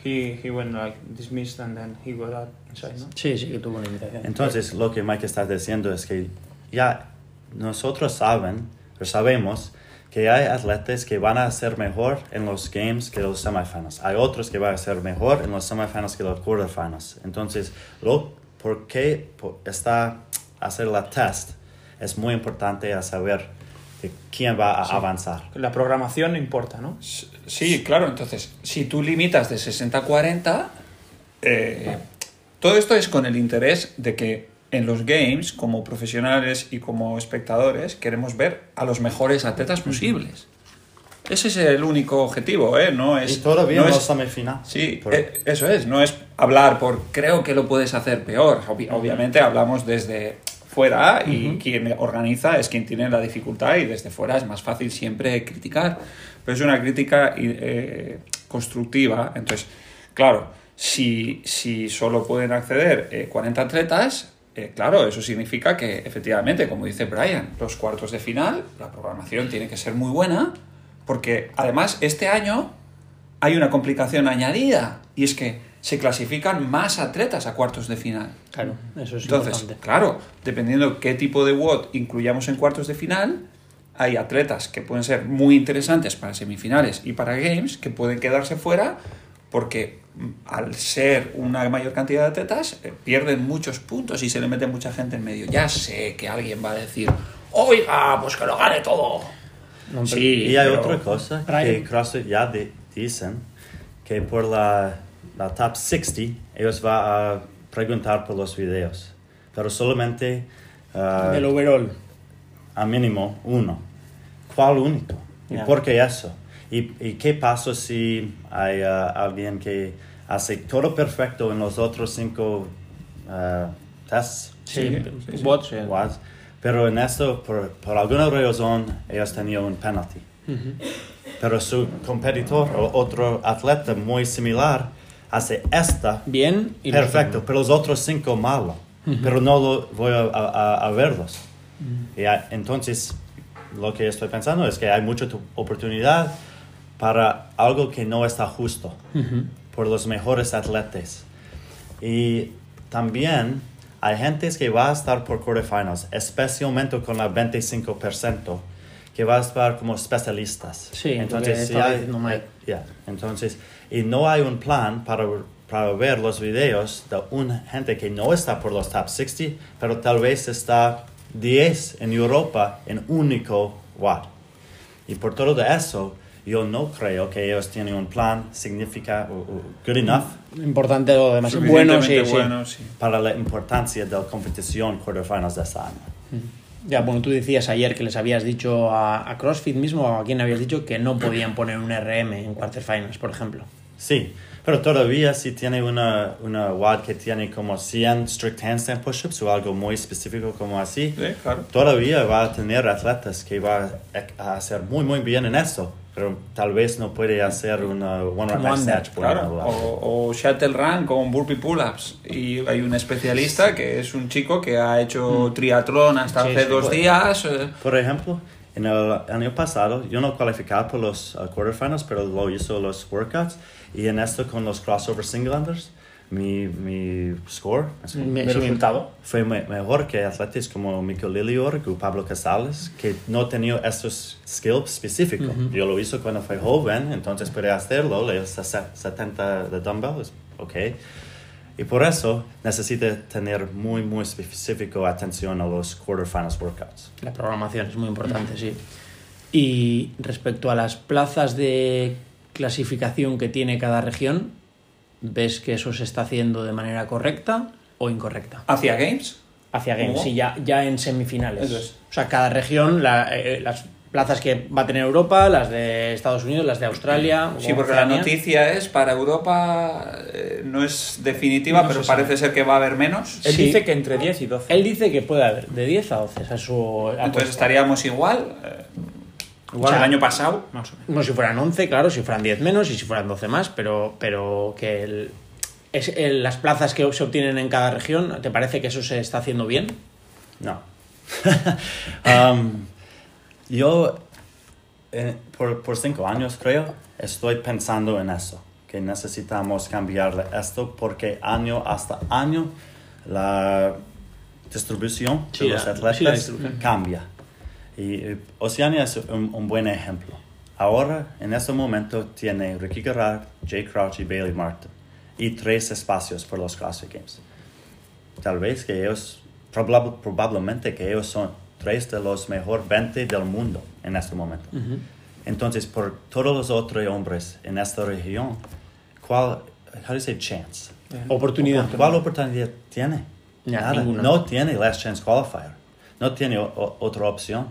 He, he went like dismissed and then he got out inside, ¿no? Sí, sí que tuvo una invitación. Entonces, lo que Mike está diciendo es que ya nosotros saben, o sabemos que hay atletas que van a ser mejor en los games que los semifinals. Hay otros que van a ser mejor en los semifinals que los quarterfinals. Entonces, lo, ¿por qué está hacer la test? Es muy importante a saber de quién va a avanzar. La programación importa, ¿no? Sí, claro. Entonces, si tú limitas de 60 a 40, eh, todo esto es con el interés de que en los games, como profesionales y como espectadores, queremos ver a los mejores atletas posibles. Ese es el único objetivo, ¿eh? No es, Y todavía no en es- los semifinales. Sí, Por- eh, eso es, no es hablar por creo que lo puedes hacer peor. Obvi- obviamente hablamos desde fuera y quien organiza es quien tiene la dificultad y desde fuera es más fácil siempre criticar. Pero es una crítica eh, constructiva. Entonces, claro, si, si solo pueden acceder eh, 40 atletas, eh, claro, eso significa que efectivamente, como dice Brian, los cuartos de final, la programación tiene que ser muy buena, porque además este año hay una complicación añadida y es que se clasifican más atletas a cuartos de final. Claro, eso es Entonces, importante. claro, dependiendo qué tipo de WOD incluyamos en cuartos de final, hay atletas que pueden ser muy interesantes para semifinales y para games que pueden quedarse fuera porque mm, al ser una mayor cantidad de atletas eh, pierden muchos puntos y se le mete mucha gente en medio. Ya sé que alguien va a decir, oiga, pues que lo gane todo. No, sí, Y hay otra cosa que CrossFit ya di- dicen que por la, la top 60 ellos van a preguntar por los videos, pero solamente ah, Del overall. a mínimo uno. ¿Cuál único? ¿Y Ya. por qué eso? ¿Y, y qué pasa si hay ah, alguien que hace todo perfecto en los otros cinco ah, tests? Sí, Sí, sí, sí. bots, sí. What? Pero en esto, por, por alguna razón, ellos tenían un penalty. Pero su competidor o otro atleta muy similar hace esta Bien y perfecto, pero los otros cinco malo. Pero no lo voy a, a- a verlos. Y a- entonces, lo que estoy pensando es que hay mucha tu- oportunidad para algo que no está justo por los mejores atletas. Y también hay gente que va a estar por quarterfinals, especialmente con la 25%, que va a estar como especialistas. Sí, entonces, si hay- diciendo Mike. ya, entonces, y no hay un plan para, para ver los videos de una gente que no está por los top 60, pero tal vez está 10 en Europa en único WAD. Y por todo eso, yo no creo que ellos tienen un plan significa o- o good enough Importante o demasiado bueno, sí, Suficientemente sí. bueno, sí. para la importancia de la competición quarterfinals de este año. Ya, bueno, tú decías ayer que les habías dicho a, a CrossFit mismo, o a quien habías dicho que no podían poner un RM en quarterfinals, por ejemplo. Sí, pero todavía si tiene una, una WAD que tiene como 100 strict handstand push-ups o algo muy específico como así, Sí, claro. todavía va a tener atletas que va a hacer muy muy bien en eso, pero tal vez no puede hacer una one rep snatch. por Claro, o, o shuttle run con burpee pull-ups. Y hay un especialista que es un chico que ha hecho triatlón hasta Sí, hace sí, dos pues. días. eh, Por ejemplo, en el año pasado yo no cualificaba por los uh, quarterfinals, pero lo hizo los workouts y en esto con los crossover singlanders, mi, mi score así, Me- ¿De sí, me- resultado? fue me- mejor que atletas como Mico Lilior o Pablo Casales, que no tenía estos skills específicos. Yo lo hice cuando fue joven, entonces puede hacerlo, le 70 de dumbbells, ok. Y por eso necesita tener muy, muy específico atención a los quarterfinals workouts. La programación es muy importante, sí. Y respecto a las plazas de clasificación que tiene cada región, ¿ves que eso se está haciendo de manera correcta o incorrecta? hacia Games. Hacia Games, ¿Cómo? sí, ya, ya en semifinales. Eso es. O sea, cada región, la- eh, las plazas que va a tener Europa, las de Estados Unidos, las de Australia. Sí, o porque la Oceanía. noticia es para Europa, eh, no es definitiva, No pero se parece ser que va a haber menos. Él Sí. dice que entre 10 y 12. Él dice que puede haber de 10 a 12, esa es su Entonces apuesta. estaríamos igual. eh, Igual. el año pasado. Más o menos. No si fueran 11, claro, si fueran 10 menos y si fueran 12 más, pero, pero que el- es, el- las plazas que se obtienen en cada región, ¿te parece que eso se está haciendo bien? No. Um, yo, eh, por, por cinco años creo, estoy pensando en eso, que necesitamos cambiar esto porque año hasta año la distribución Sí, de los atletas sí, la distribución. cambia. Y eh, Oceania es un, un buen ejemplo. Ahora, en este momento, tiene Ricky Garrard, Jay Crouch y Bailey Martin. Y tres espacios por los CrossFit Games tal vez que ellos, probab- probablemente que ellos son tres de los mejor 20 del mundo en este momento. Entonces, por todos los otros hombres en esta región, ¿cuál, how do you say chance? Oportunidad. ¿Cuál oportunidad tiene? Ya, Nada. ninguna. No tiene Last Chance Qualifier. No tiene otra opción.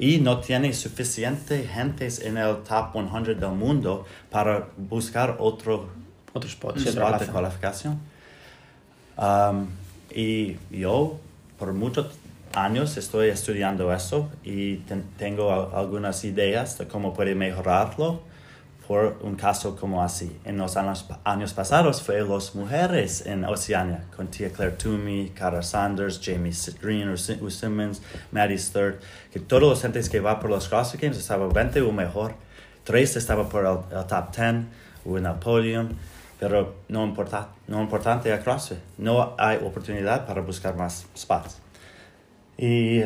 Y no tiene suficiente gentes en el top 100 del mundo para buscar otro Otro spot, sí, spot de cualificación. Um, y yo, por muchos años, estoy estudiando eso y ten- tengo a- algunas ideas de cómo puede mejorarlo por un caso como así. En los años, años pasados fue las mujeres en Oceania, con Tia Claire Toomey, Cara Sanders, Jamie Green, Ru Simmons, Maddie Sturt, que todos los gentes que va por los CrossFit Games estaban 20 o mejor. Tres estaban por el, el top 10 o en el podium, pero no, importa, no importante a CrossFit. No hay oportunidad para buscar más spots. Y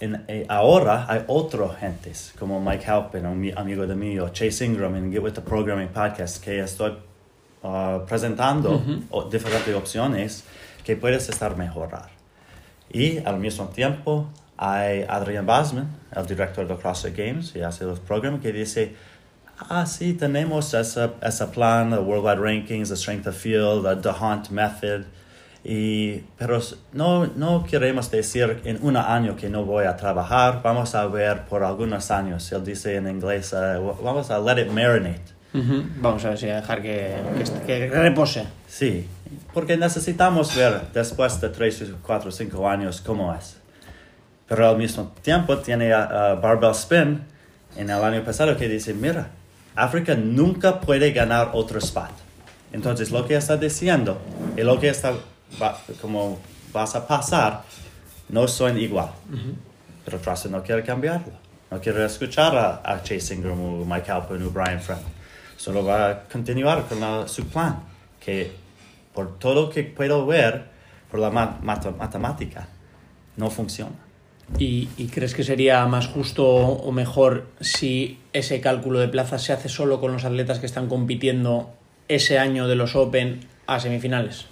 en- eh, ahora hay otros gentes, como Mike Halpin, un mi- amigo de mí, o Chase Ingram en Get With The Programming Podcast, que estoy uh, presentando o- diferentes opciones que puedes estar mejorar. Y al mismo tiempo hay Adrian Basman, el director de CrossFit Games, y hace los programas que dice, ah, sí, tenemos ese, ese plan, el Worldwide Rankings, el Strength of Field, el The Hunt Method, y, pero no, no queremos decir en un año que no voy a trabajar, vamos a ver por algunos años, él dice en inglés, eh, vamos a let it marinate. Vamos a ver si a dejar que, que, repose. Sí, porque necesitamos ver después de 3, 4, 5 años cómo es. Pero al mismo tiempo tiene a, a Barbell Spin en el año pasado que dice, mira, África nunca puede ganar otro spot. Entonces lo que está diciendo y lo que está, va- como vas a pasar no son igual. Pero CrossFit no quiere cambiarlo. No quiere escuchar a, a Chase Ingram o Mike Alpin o Brian Friend. Solo va a continuar con la- su plan, que por todo lo que puedo ver, por la ma- mata- matemática, no funciona. ¿Y, y crees que sería más justo o mejor si ese cálculo de plazas se hace solo con los atletas que están compitiendo ese año de los Open a semifinales?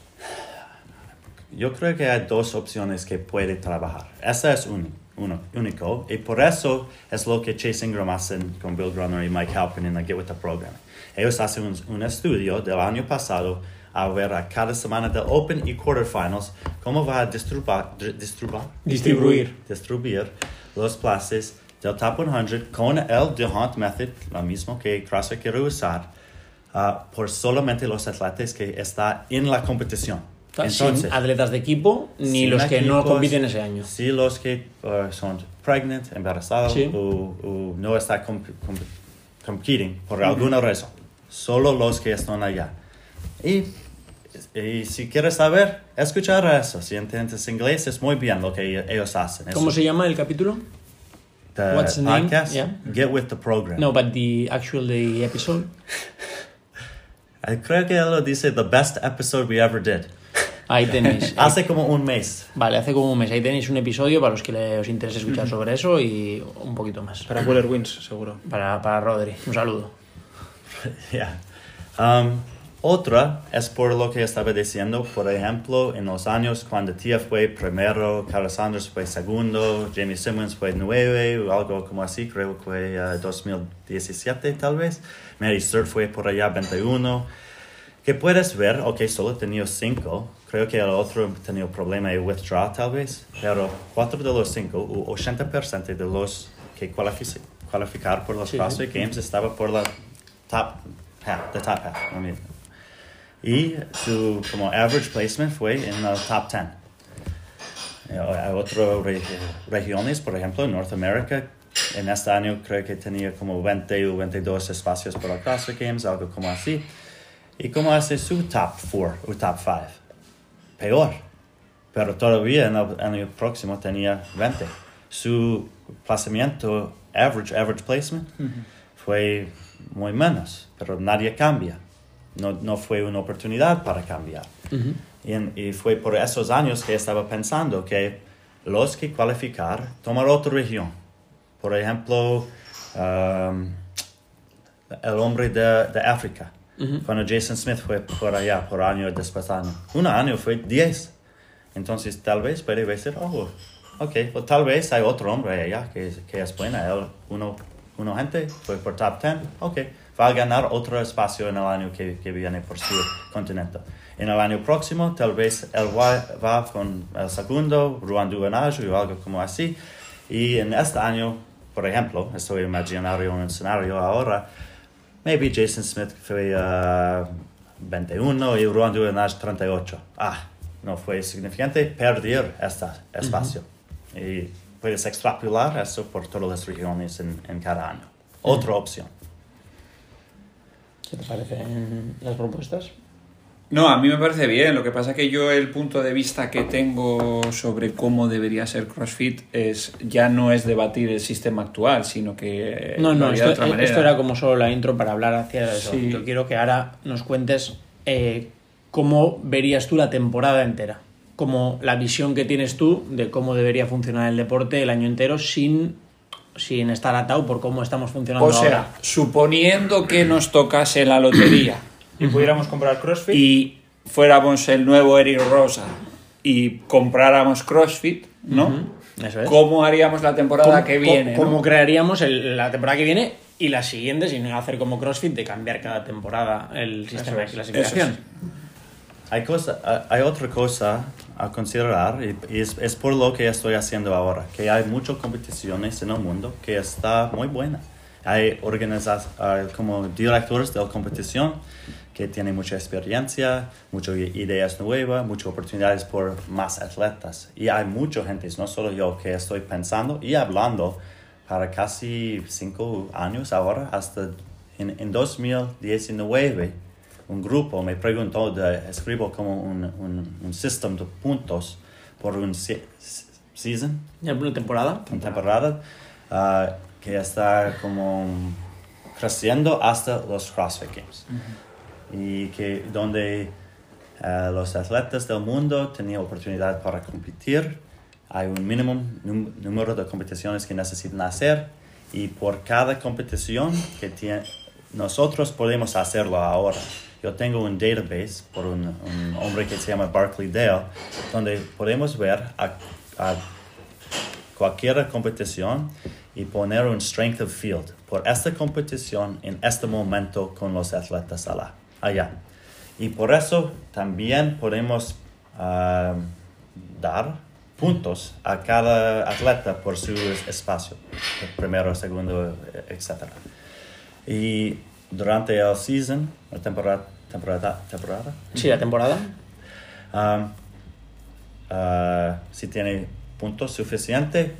Yo creo que hay dos opciones que puede trabajar. Esa es una. uno- único y por eso es lo que Chase Ingram hacen con Bill Grunner y Mike Halpin en la Get With The Program. Ellos hacen un, un estudio del año pasado a ver a cada semana del Open y Quarterfinals cómo va a distribuir, Distribuir. distribuir los clases del Top 100 con el DeHunt Method, lo mismo que CrossFit quiere usar, ah, por solamente los atletas que están en la competición. Sin atletas de equipo ni los que no equipos, compiten ese año. Sí, los que uh, son pregnant, embarazados Sí. o, o no están comp comp- competing por alguna razón. Solo los que están allá. Y, y si quieres saber, escuchar eso. Si entiendes inglés, es muy bien lo que ellos hacen. ¿Cómo Eso- se llama el capítulo? the what's the name? podcast, Yeah. Get With The Program. No, but the actual the episode. Creo que lo dice, the best episode we ever did. Ahí tenéis. Hace como un mes. Vale, hace como un mes. Ahí tenéis un episodio para los que os interese escuchar sobre eso y un poquito más. Para Weller Wins, seguro. Para, para Rodri. Un saludo. Yeah. Um, otra es por lo que estaba diciendo, por ejemplo, en los años cuando Tia fue primero, Carlos Sanders fue segundo, Jamie Simmons fue nueve, o algo como así, creo que fue uh, 2017 tal vez, Mary Sturt fue por allá 21. Que puedes ver, ok, solo tenía cinco, creo que el otro tenía problema de withdraw tal vez, pero cuatro de los cinco, o 80% de los que cualific- cualificar por los Sí. CrossFit Games estaba por la top half, the top half. I mean. Y su como average placement fue en el top 10. Eh, Hay otras regiones, por ejemplo, en Norteamérica, en este año creo que tenía como 20 o 22 espacios para CrossFit Games, algo como así. ¿Y cómo hace su top 4 o top 5? Peor. Pero todavía en el próximo tenía 20. Su placimiento, average, average placement, fue muy menos, pero nadie cambia. No, no fue una oportunidad para cambiar. y, en- y fue por esos años que estaba pensando que los que cualificar, tomar otra región. Por ejemplo, um, el hombre de, de África. Cuando Jason Smith fue por allá, por año después año. Un año fue 10. Entonces, tal vez puede decir, oh, ok, o tal vez hay otro hombre allá que, que es buena. Él, uno, uno gente fue por top 10, ok, va a ganar otro espacio en el año que, que viene por su continente. En el año próximo, tal vez él va, va con el segundo, Ruan Duvenajo o algo como así. Y en este año, por ejemplo, estoy imaginando un escenario ahora, maybe Jason Smith fue uh, 21 y Ruan Duvenajo 38. Ah, no fue significante perder este espacio. Y puedes extrapolar eso por todas las regiones en, en cada año. Otra opción. ¿Qué te parecen las propuestas? No, a mí me parece bien. Lo que pasa que yo el punto de vista que tengo sobre cómo debería ser CrossFit es ya no es debatir el sistema actual, sino que No, no, esto, de otra manera. esto era como solo la intro para hablar hacia eso. Sí. Yo quiero que ahora nos cuentes eh, cómo verías tú la temporada entera. Como la visión que tienes tú de cómo debería funcionar el deporte el año entero sin, sin estar atado por cómo estamos funcionando O sea, ahora. suponiendo que nos tocase la lotería Y pudiéramos comprar CrossFit. y fuéramos el nuevo Eric Rosa y compráramos CrossFit, ¿no? Eso es. ¿Cómo haríamos la temporada ¿Cómo- que cómo- viene? ¿no? ¿Cómo crearíamos el- la temporada que viene y la siguiente sin hacer como CrossFit de cambiar cada temporada el sistema de es, clasificación? eso Hay, cosa, hay- otra cosa a considerar y, y es, es por lo que estoy haciendo ahora, que hay muchas competiciones en el mundo que está muy buena. Hay organizadas como directores de la competición que tienen mucha experiencia, muchas ideas nuevas, muchas oportunidades por más atletas. Y hay mucha gente, no solo yo, que estoy pensando y hablando para casi cinco años ahora, hasta en, en 2019 un grupo me preguntó de escribo como un, un, un sistema de puntos por un se- season, ¿Ya una temporada? una temporada, ah, que está como creciendo hasta los CrossFit Games. Y que donde ah, los atletas del mundo tenían oportunidad para competir, hay un mínimo num- número de competiciones que necesitan hacer y por cada competición que tiene, nosotros podemos hacerlo ahora. Yo tengo un database por un, un hombre que se llama Barclay Dale, donde podemos ver a, a cualquier competición y poner un strength of field por esta competición en este momento con los atletas allá. Allá. Y por eso también podemos ah, dar puntos a cada atleta por su espacio, primero, segundo, etc. Y durante el season, la temporada, temporada, temporada Sí, la temporada. um, ah, si tiene puntos suficientes,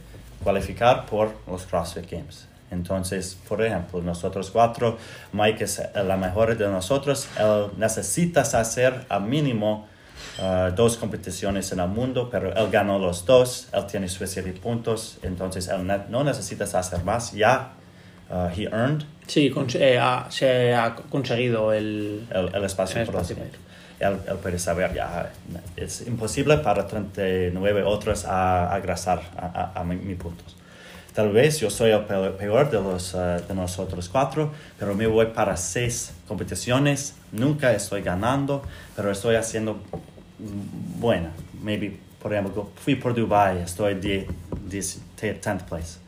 cualificar por los CrossFit Games. Entonces, por ejemplo, nosotros cuatro, Mike es la mejor de nosotros, él necesita hacer al mínimo ah, dos competiciones en el mundo, pero él ganó los dos, él tiene suficientes puntos, entonces él no necesita hacer más, ya ah, he earned Sí, eh, ha- se ha conseguido el, el, el espacio El espacio. Él, él puede saber, ya, es imposible para 39 otros a a, a, a mi, mi puntos. Tal vez yo soy el peor, de, los, eh, de nosotros cuatro, pero me voy para seis competiciones. Nunca estoy ganando, pero estoy haciendo buena. Maybe, por ejemplo, fui por Dubai, estoy 10 10th place.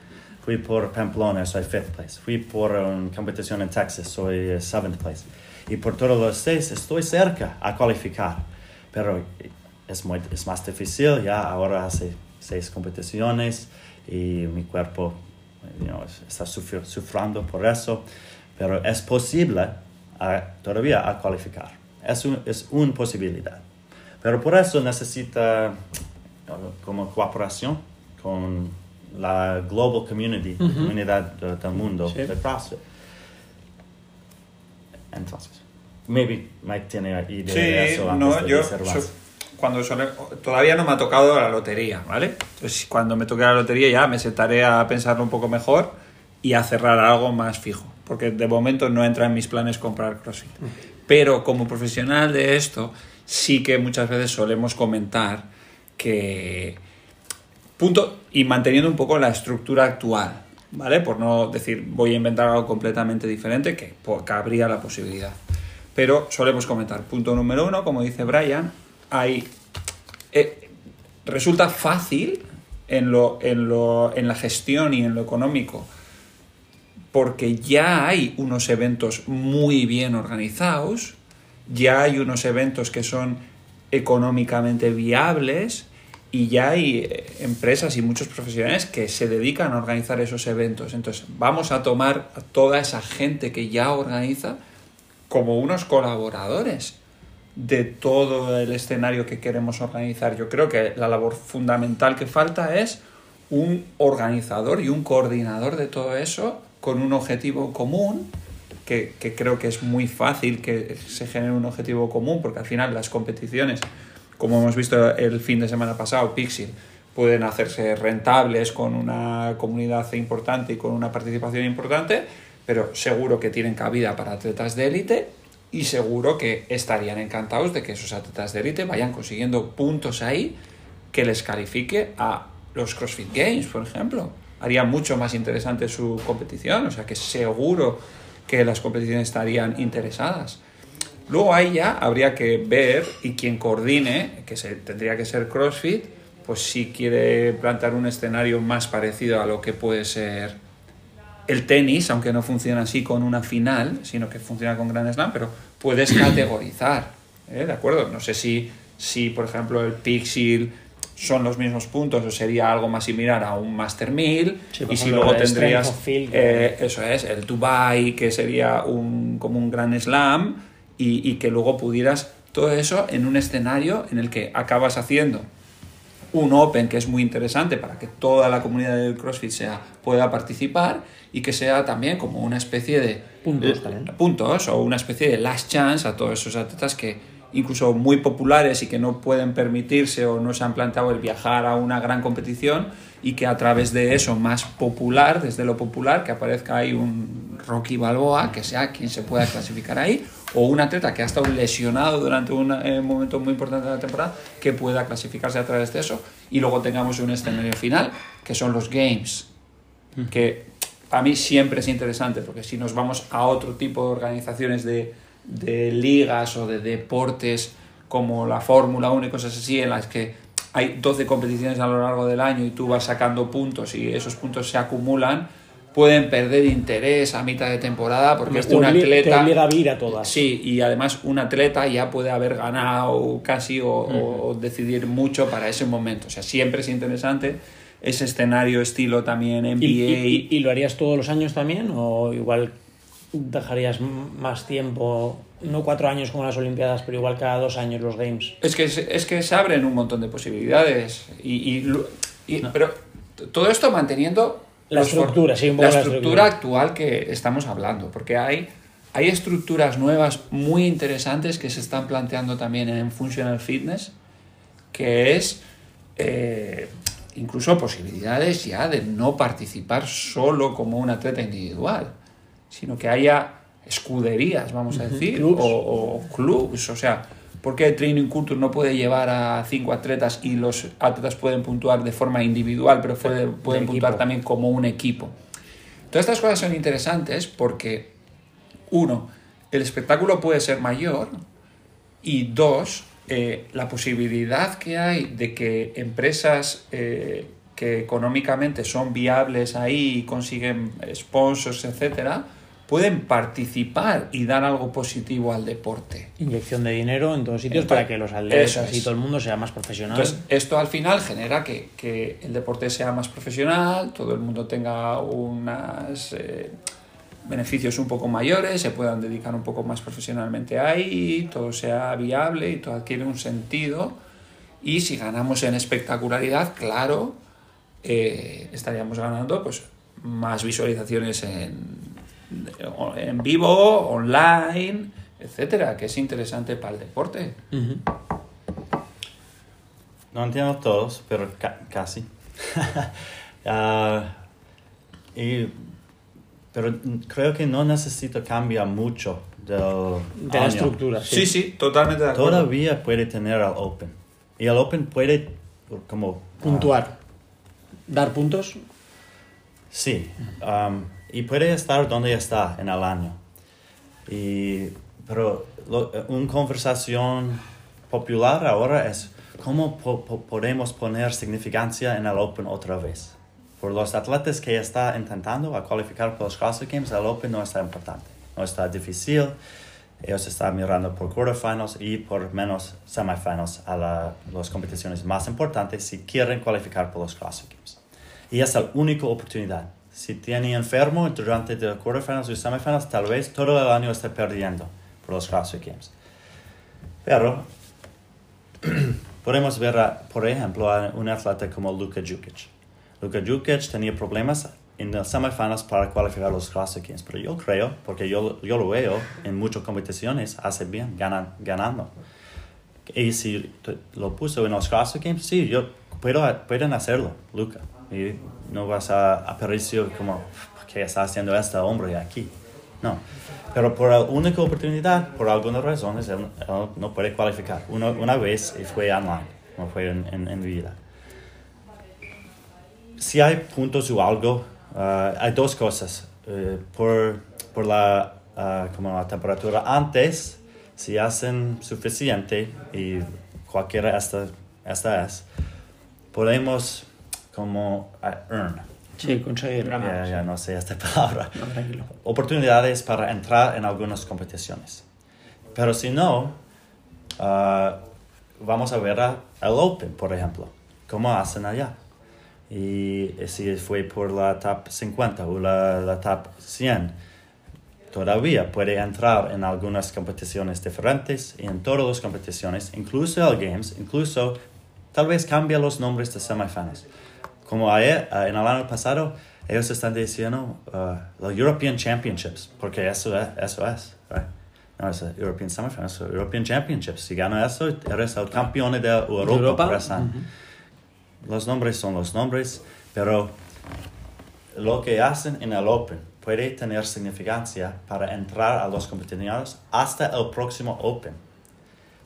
Fui por Pamplona, soy 5th place. Fui por una competición en Texas, soy 7th place. Y por todos los seis estoy cerca a cualificar. Pero es, muy, es más difícil, ya ahora hace seis competiciones y mi cuerpo you know, está sufri- sufriendo por eso. Pero es posible a- todavía a cualificar. Es, un- es una posibilidad. Pero por eso necesita como cooperación con la global community, comunidad de- del mundo Sí. de CrossFit. Entonces, maybe Mike tiene idea de Sí, eso antes no, de yo cuando todavía no me ha tocado la lotería, ¿vale? Entonces cuando me toque la lotería ya me sentaré a pensarlo un poco mejor y a cerrar algo más fijo, porque de momento no entra en mis planes comprar CrossFit. Pero como profesional de esto, sí que muchas veces solemos comentar que punto y manteniendo un poco la estructura actual, ¿vale? Por no decir voy a inventar algo completamente diferente, que cabría la posibilidad. Pero solemos comentar, punto número uno, como dice Brian, hay, eh, resulta fácil en, lo, en, lo, en la gestión y en lo económico porque ya hay unos eventos muy bien organizados, ya hay unos eventos que son económicamente viables y ya hay eh, empresas y muchos profesionales que se dedican a organizar esos eventos. Entonces, vamos a tomar a toda esa gente que ya organiza como unos colaboradores de todo el escenario que queremos organizar. Yo creo que la labor fundamental que falta es un organizador y un coordinador de todo eso con un objetivo común, que, que creo que es muy fácil que se genere un objetivo común, porque al final las competiciones, como hemos visto el fin de semana pasado, Pixel, pueden hacerse rentables con una comunidad importante y con una participación importante, pero seguro que tienen cabida para atletas de élite y seguro que estarían encantados de que esos atletas de élite vayan consiguiendo puntos ahí que les califique a los CrossFit Games, por ejemplo. Haría mucho más interesante su competición, o sea que seguro que las competiciones estarían interesadas. Luego ahí ya habría que ver y quien coordine, que se, tendría que ser CrossFit, pues si quiere plantear un escenario más parecido a lo que puede ser el tenis, aunque no funciona así con una final, sino que funciona con Grand Slam, pero puedes categorizar, ¿eh? ¿de acuerdo? No sé si, si, por ejemplo, el Pixel son los mismos puntos o sería algo más similar a un Master 1000 Sí, por y si luego tendrías Field, eh, eso es el Dubai que sería un como un Grand Slam y, y que luego pudieras todo eso en un escenario en el que acabas haciendo un Open que es muy interesante para que toda la comunidad del CrossFit sea, pueda participar y que sea también como una especie de Puntos también. puntos o una especie de last chance a todos esos atletas que incluso muy populares y que no pueden permitirse o no se han planteado el viajar a una gran competición y que a través de eso más popular, desde lo popular, que aparezca ahí un Rocky Balboa, que sea quien se pueda clasificar ahí, o un atleta que ha estado lesionado durante un eh, momento muy importante de la temporada, que pueda clasificarse a través de eso, y luego tengamos un escenario final, que son los Games, que a mí siempre es interesante, porque si nos vamos a otro tipo de organizaciones de, de ligas o de deportes como la Fórmula 1 y cosas así, en las que hay 12 competiciones a lo largo del año y tú vas sacando puntos y esos puntos se acumulan, pueden perder interés a mitad de temporada porque te un atleta... te a ir a todas. Sí, y además un atleta ya puede haber ganado casi o, o decidir mucho para ese momento. O sea, siempre es interesante ese escenario estilo también NBA. ¿Y, y- y lo harías todos los años también? ¿O igual dejarías más tiempo? No cuatro años como las Olimpiadas, pero igual cada dos años los Games. Es que, se- es que se abren un montón de posibilidades. Y, Pero todo esto manteniendo La estructura, sí, un poco la la estructura estructura. actual que estamos hablando. Porque hay, hay estructuras nuevas muy interesantes que se están planteando también en Functional Fitness, que es eh, incluso posibilidades ya de no participar solo como un atleta individual, sino que haya escuderías, vamos a decir, Clubs. o, o clubs. O sea, ¿por qué Training Culture no puede llevar a cinco atletas y los atletas pueden puntuar de forma individual, pero puede- pueden puntuar también como un equipo? Todas estas cosas son interesantes porque, uno, el espectáculo puede ser mayor y dos, eh, la posibilidad que hay de que empresas eh, que económicamente son viables ahí y consiguen sponsors, etcétera, pueden participar y dar algo positivo al deporte. Inyección de dinero en todos sitios Entonces, para que los atletas y todo el mundo sea más profesional. Entonces, esto al final genera que, que el deporte sea más profesional, todo el mundo tenga unos beneficios un poco mayores, se puedan dedicar un poco más profesionalmente ahí, todo sea viable y todo adquiere un sentido. Y si ganamos en espectacularidad, claro, eh, estaríamos ganando pues, más visualizaciones en, en vivo, online, etcétera, que es interesante para el deporte. No entiendo todos, pero ca- casi. Ah, y, pero creo que no necesito cambiar mucho del de la año. estructura. Sí, sí, totalmente de acuerdo. Todavía puede tener al Open. Y el Open puede como... ah, Puntuar. Dar puntos. Sí, um, y puede estar donde está en el año. Y, pero lo- una conversación popular ahora es cómo po- po- podemos poner significancia en el Open otra vez. Por los atletas que están intentando a cualificar por los CrossFit Games, el Open no está importante, no está difícil. Ellos están mirando por quarterfinals y por menos semifinals a la- las competiciones más importantes si quieren cualificar por los CrossFit Games. Y es la única oportunidad. Si tiene enfermo durante los quarterfinals y semifinals, tal vez todo el año esté perdiendo por los CrossFit Games. Pero podemos ver, por ejemplo, a un atleta como Luka Jukic. Luka Jukic tenía problemas en las semifinals para cualificar los Games, pero yo creo, porque yo, yo lo veo en muchas competiciones, hace bien ganan, ganando. Y si lo puso en los CrossFit Games, sí, yo puedo, pueden hacerlo, Luca. Y no vas a aparecer como, ¿qué está haciendo este hombre aquí? No. Pero por la única oportunidad, por algunas razones, él, no puede cualificar. Una, una vez fue online, no fue en, en, en vida. Si hay puntos o algo, ah, hay dos cosas. Eh, por, por la, ah, como la temperatura antes, si hacen suficiente, y cualquiera esta, esta es, podemos como earn. Sí, conseguir ganar. Ya, ya no sé esta palabra. No, tranquilo. Oportunidades para entrar en algunas competiciones. Pero si no, vamos a ver al Open, por ejemplo, cómo hacen allá. Y si fue por la top 50 o la, la top 100, todavía puede entrar en algunas competiciones diferentes y en todas las competiciones, incluso el Games, incluso tal vez cambia los nombres de semifinals. Como ayer, eh, en el año pasado, ellos están diciendo uh, los European Championships, porque eso es. Eso es right? No es European Semifinals, European Championships. Si ganas eso, eres el campeón de Europa. Europa, por. Los nombres son los nombres, pero lo que hacen en el Open puede tener significancia para entrar a los competiciones hasta el próximo Open.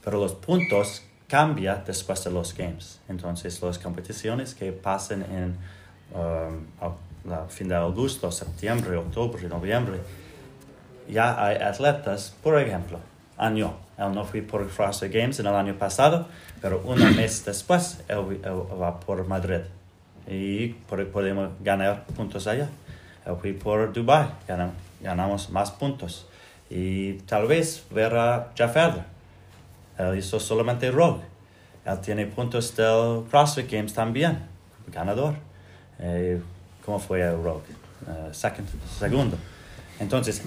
Pero los puntos cambian después de los Games. Entonces, las competiciones que pasen en um, la fin de agosto, septiembre, octubre, noviembre, ya hay atletas, por ejemplo, año. Él no fue por CrossFit Games en el año pasado, pero un mes después él, él va por Madrid y por- podemos ganar puntos allá. Él fue por Dubai, ganam- ganamos más puntos. Y tal vez ver a Jeff Adler. Él hizo solamente Rogue. Él tiene puntos del CrossFit Games también, ganador. Eh, ¿Cómo fue el Rogue? Eh, second, segundo. Entonces,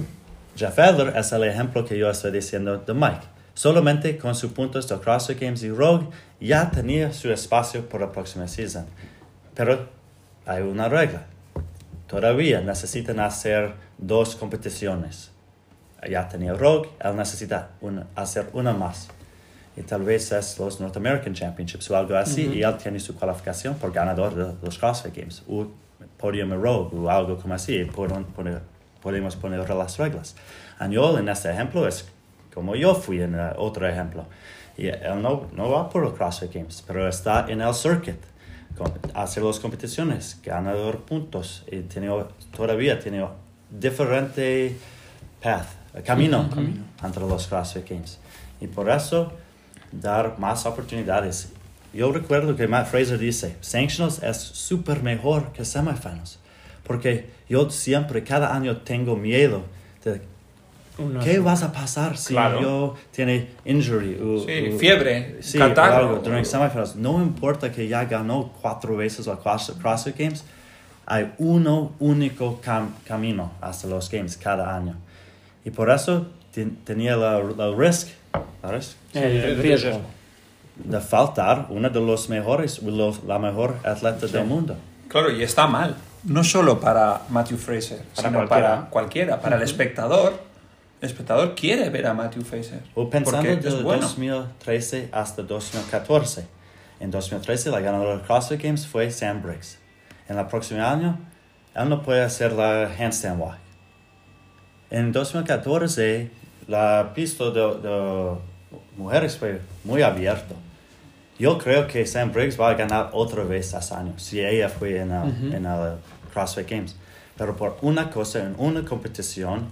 Jeff Adler es el ejemplo que yo estoy diciendo de Mike. Solamente con sus puntos del CrossFit Games y Rogue ya tenía su espacio para la próxima season. Pero hay una regla. Todavía necesitan hacer dos competiciones. Ya tenía Rogue, él necesita una- hacer una más. Y tal vez es los North American Championships o algo así, y él tiene su cualificación por ganador de los CrossFit Games, o podium Rogue, o algo como así, y podemos poner, podemos poner las reglas. Añol en este ejemplo es como yo fui en eh, otro ejemplo. Y él no, no va por los CrossFit Games, pero está en el circuit, hace las competiciones, ganador puntos, y tiene, todavía tiene diferente path, camino, entre los CrossFit Games. Y por eso, dar más oportunidades. Yo recuerdo que Matt Fraser dice, Sanctionals es súper mejor que semifinals. Porque yo siempre, cada año tengo miedo de Uno- qué vas a pasar si Claro. yo tiene injury. o- Sí, o- fiebre, sí, catarro. o durante semifinals. No importa que ya ganó cuatro veces los Cross- CrossFit Games, hay uno único cam- camino hasta los Games cada año. Y por eso ten- tenía la, la risk, la risk El, el riesgo. de faltar uno de los mejores, los- la mejor atleta del mundo. Claro, y está mal. No solo para Matthew Fraser, Para sino cualquiera. para cualquiera. Para el espectador. El espectador quiere ver a Matthew Fraser. O pensando de bueno. 2013 hasta 2014. En 2013 la ganadora del CrossFit Games fue Sam Briggs. En el próximo año, él no puede hacer la handstand walk. En 2014, la pista de, de mujeres fue muy abierta. Yo creo que Sam Briggs va a ganar otra vez ese año, si ella fue en el, en el CrossFit Games. Pero por una cosa, en una competición,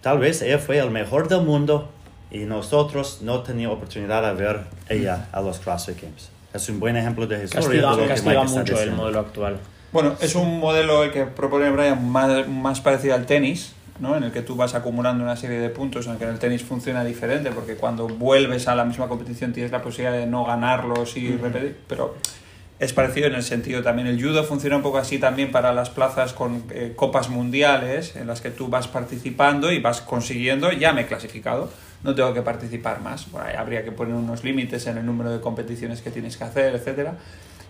tal vez ella fue el mejor del mundo y nosotros no teníamos oportunidad de ver ella a los CrossFit Games. Es un buen ejemplo de historia. Castiga, de castiga mucho el modelo actual. Bueno, es un modelo el que propone Brian más, más parecido al tenis, ¿no? en el que tú vas acumulando una serie de puntos, en el tenis funciona diferente, porque cuando vuelves a la misma competición tienes la posibilidad de no ganarlos y repetir, pero es parecido en el sentido también. El judo funciona un poco así también para las plazas con eh, copas mundiales, en las que tú vas participando y vas consiguiendo, ya me he clasificado, no tengo que participar más. Ahí habría que poner unos límites en el número de competiciones que tienes que hacer, etcétera.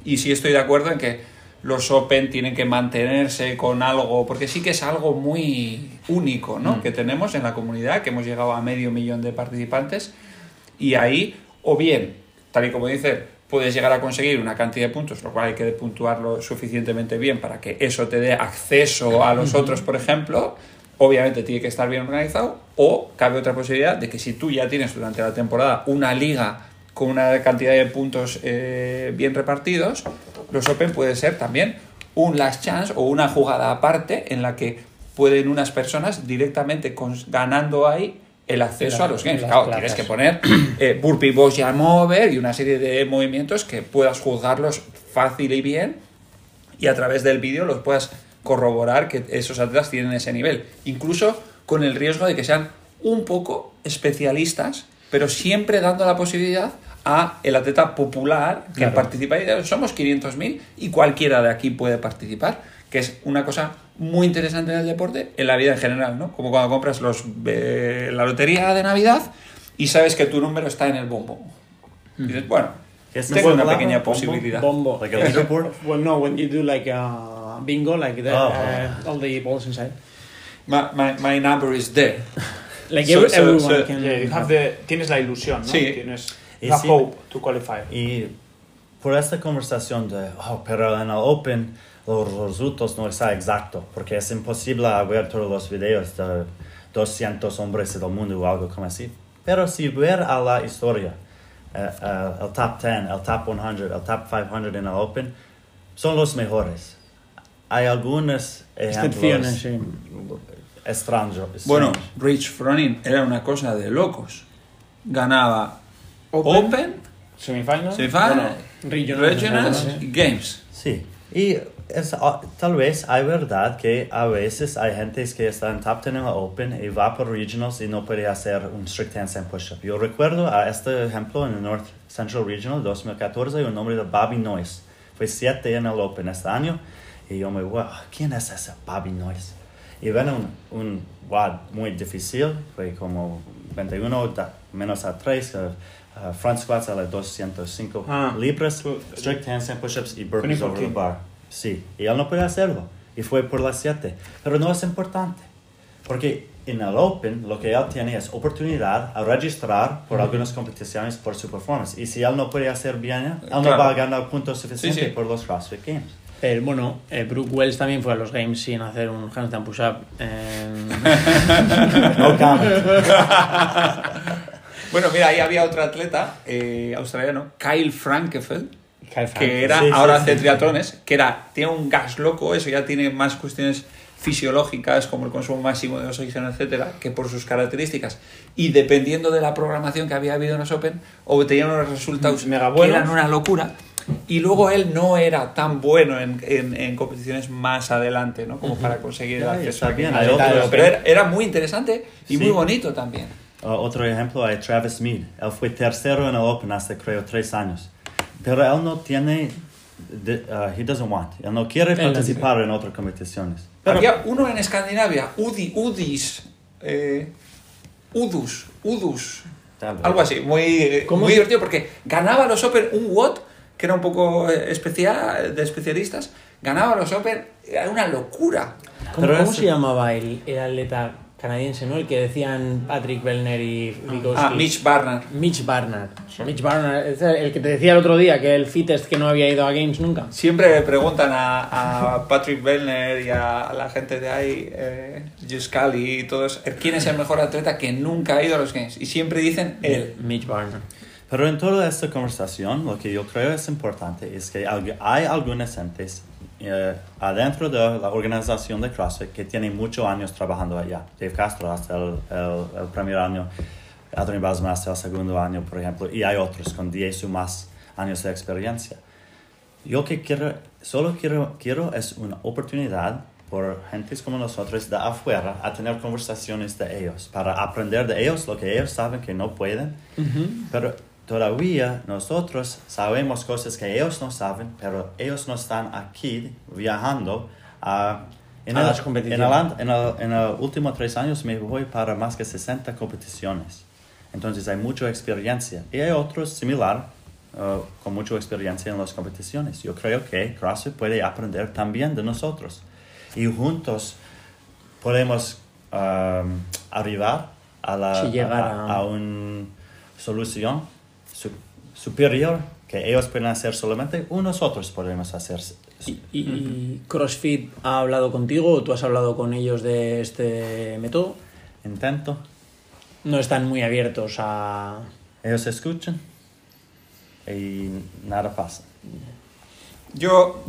Y sí estoy de acuerdo en que los Open tienen que mantenerse con algo, porque sí que es algo muy único, ¿no? Que tenemos en la comunidad, que hemos llegado a medio millón de participantes, y ahí, o bien, tal y como dice, puedes llegar a conseguir una cantidad de puntos, lo cual hay que puntuarlo suficientemente bien para que eso te dé acceso a los otros, por ejemplo. Obviamente tiene que estar bien organizado, o cabe otra posibilidad de que si tú ya tienes durante la temporada una liga con una cantidad de puntos eh, bien repartidos, los Open puede ser también un last chance o una jugada aparte en la que pueden unas personas directamente ganando ahí el acceso La- a los games. Claro, tienes que poner eh, burpee box jam over y una serie de movimientos que puedas juzgarlos fácil y bien y a través del vídeo los puedas corroborar que esos atletas tienen ese nivel. Incluso con el riesgo de que sean un poco especialistas, pero siempre dando la posibilidad a el atleta popular que Claro. participa. Y somos 500.000 y cualquiera de aquí puede participar, que es una cosa muy interesante en el deporte, en la vida en general, ¿no? Como cuando compras los, eh, la lotería de Navidad y sabes que tu número está en el bombo. Y dices, bueno, ¿Qué es tengo una palabra? pequeña ¿Bombo? posibilidad. Bombo. Like a leaderboard? well, no, when you do like a bingo, like that, Oh. uh, all the balls inside. My, my, my number is there. Like So- every- so- everyone so- can. Yeah, you have the- tienes la ilusión, ¿no? Sí. Tienes Y la sí. hope to qualify. Y por esta conversación de, oh, pero en el Open los resultados no está exacto, porque es imposible ver todos los videos de 200 hombres del mundo o algo como así. Pero si ver a la historia, eh, eh, el top 10, el top 100, el top 500 en el Open, son los mejores. Hay algunos Excepciones, ejemplos sí. extraños. Bueno. Rich Froning era una cosa de locos. ganaba Open. Open, Semifinal. Semifinal, Bueno, Regionals, Regionals y Games. Sí, y es, ah, tal vez hay verdad que a veces hay gente que está en top 10 en la Open y va por Regionals y no puede hacer un strict handstand push-up. Yo recuerdo a este ejemplo en el North Central Regional 2014, un nombre de Bobby Noyes. Fue 7 en el Open este año y yo me wow, ¿quién es ese Bobby Noyes? Y ven un, un WAD muy difícil, fue como 21 da- menos a 3, uh, uh, front squats a las 205 Ah. libras, strict handstand push-ups y burpees 24 over the bar. Sí, y él no puede hacerlo. Y fue por las 7. Pero no es importante. Porque en el Open lo que él tiene es oportunidad a registrar por algunas competiciones por su performance. Y si él no puede hacer bien, él no Claro. va a ganar puntos suficientes Sí, sí. por los CrossFit Games. El, bueno, eh, Brooke Wells también fue a los Games sin hacer un handstand push-up. en- No comment. Bueno, mira, ahí había otro atleta eh, australiano, Kyle Frankefeld, Kyle Frank. que era, Sí, sí, ahora sí. hace triatlones, que era, tiene un gas loco, eso ya tiene más cuestiones fisiológicas como el consumo máximo de oxígeno, etcétera, que por sus características. Y dependiendo de la programación que había habido en los Open, obtenía unos resultados Mega que eran una locura. Y luego él no era tan bueno en, en- en competiciones más adelante, ¿no? Como para conseguir el acceso a otros. pero era, era muy interesante y Sí. muy bonito también. Uh, otro ejemplo hay Travis Mead. Él fue tercero en el Open hace creo tres años. Pero él no tiene, de- uh, he doesn't want. Él no quiere Él participar en otras competiciones. Pero Había uno en Escandinavia, Udi, Udis, eh, Udus, Udus, algo así, muy, eh, ¿Cómo muy divertido porque ganaba los Open un WOT, que era un poco especial, de especialistas, ganaba los Open, era una locura. ¿Cómo, cómo es- se llamaba el, el atleta canadiense, no? El que decían Patrick Bellner y Vikowski. Ah, Mitch Barnard. Mitch Barnard. Mitch Barnard, es el que te decía el otro día que el fittest que no había ido a Games nunca. Siempre le preguntan a, a Patrick Bellner y a, la gente de ahí, eh, Jus Cali y todos, quién es el mejor atleta que nunca ha ido a los Games. Y siempre dicen él. Mitch Barnard. Pero en toda esta conversación, lo que yo creo es importante es que hay algunas gentes eh, adentro de la organización de CrossFit que tienen muchos años trabajando allá. Dave Castro hasta el, el- el primer año, Anthony Basman hasta el segundo año, por ejemplo, y hay otros con 10 o más años de experiencia. Yo que quiero, solo quiero, quiero es una oportunidad por gentes como nosotros de afuera a tener conversaciones de ellos, para aprender de ellos lo que ellos saben que no pueden, pero todavía nosotros sabemos cosas que ellos no saben, pero ellos no están aquí viajando a... En A el, las competiciones. En el, en el- en últimos tres años me voy para más que 60 competiciones. Entonces hay mucha experiencia. Y hay otros similar, uh, con mucha experiencia en las competiciones. Yo creo que CrossFit puede aprender también de nosotros. Y juntos podemos um, arribar a, la, Sí, a, a- a una solución superior que ellos pueden hacer solamente o nosotros podemos hacer. ¿Y, y CrossFit ha hablado contigo o tú has hablado con ellos de este método? Intento, No están muy abiertos a... ellos escuchan y nada pasa. Yo,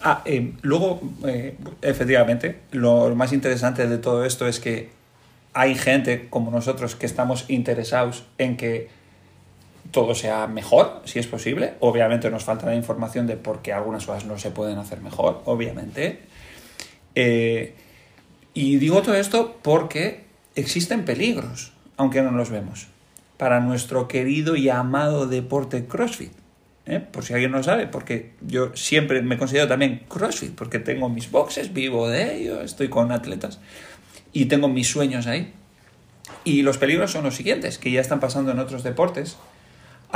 ah, eh, luego, eh, efectivamente, lo más interesante de todo esto es que hay gente como nosotros que estamos interesados en que todo sea mejor, si es posible. Obviamente nos falta la información de por qué algunas cosas no se pueden hacer mejor, obviamente. Eh, y digo todo esto porque existen peligros, aunque no los vemos, para nuestro querido y amado deporte CrossFit. ¿eh? Por si alguien no sabe, porque yo siempre me considero también CrossFit, porque tengo mis boxes, vivo de ello, estoy con atletas y tengo mis sueños ahí. Y los peligros son los siguientes, que ya están pasando en otros deportes.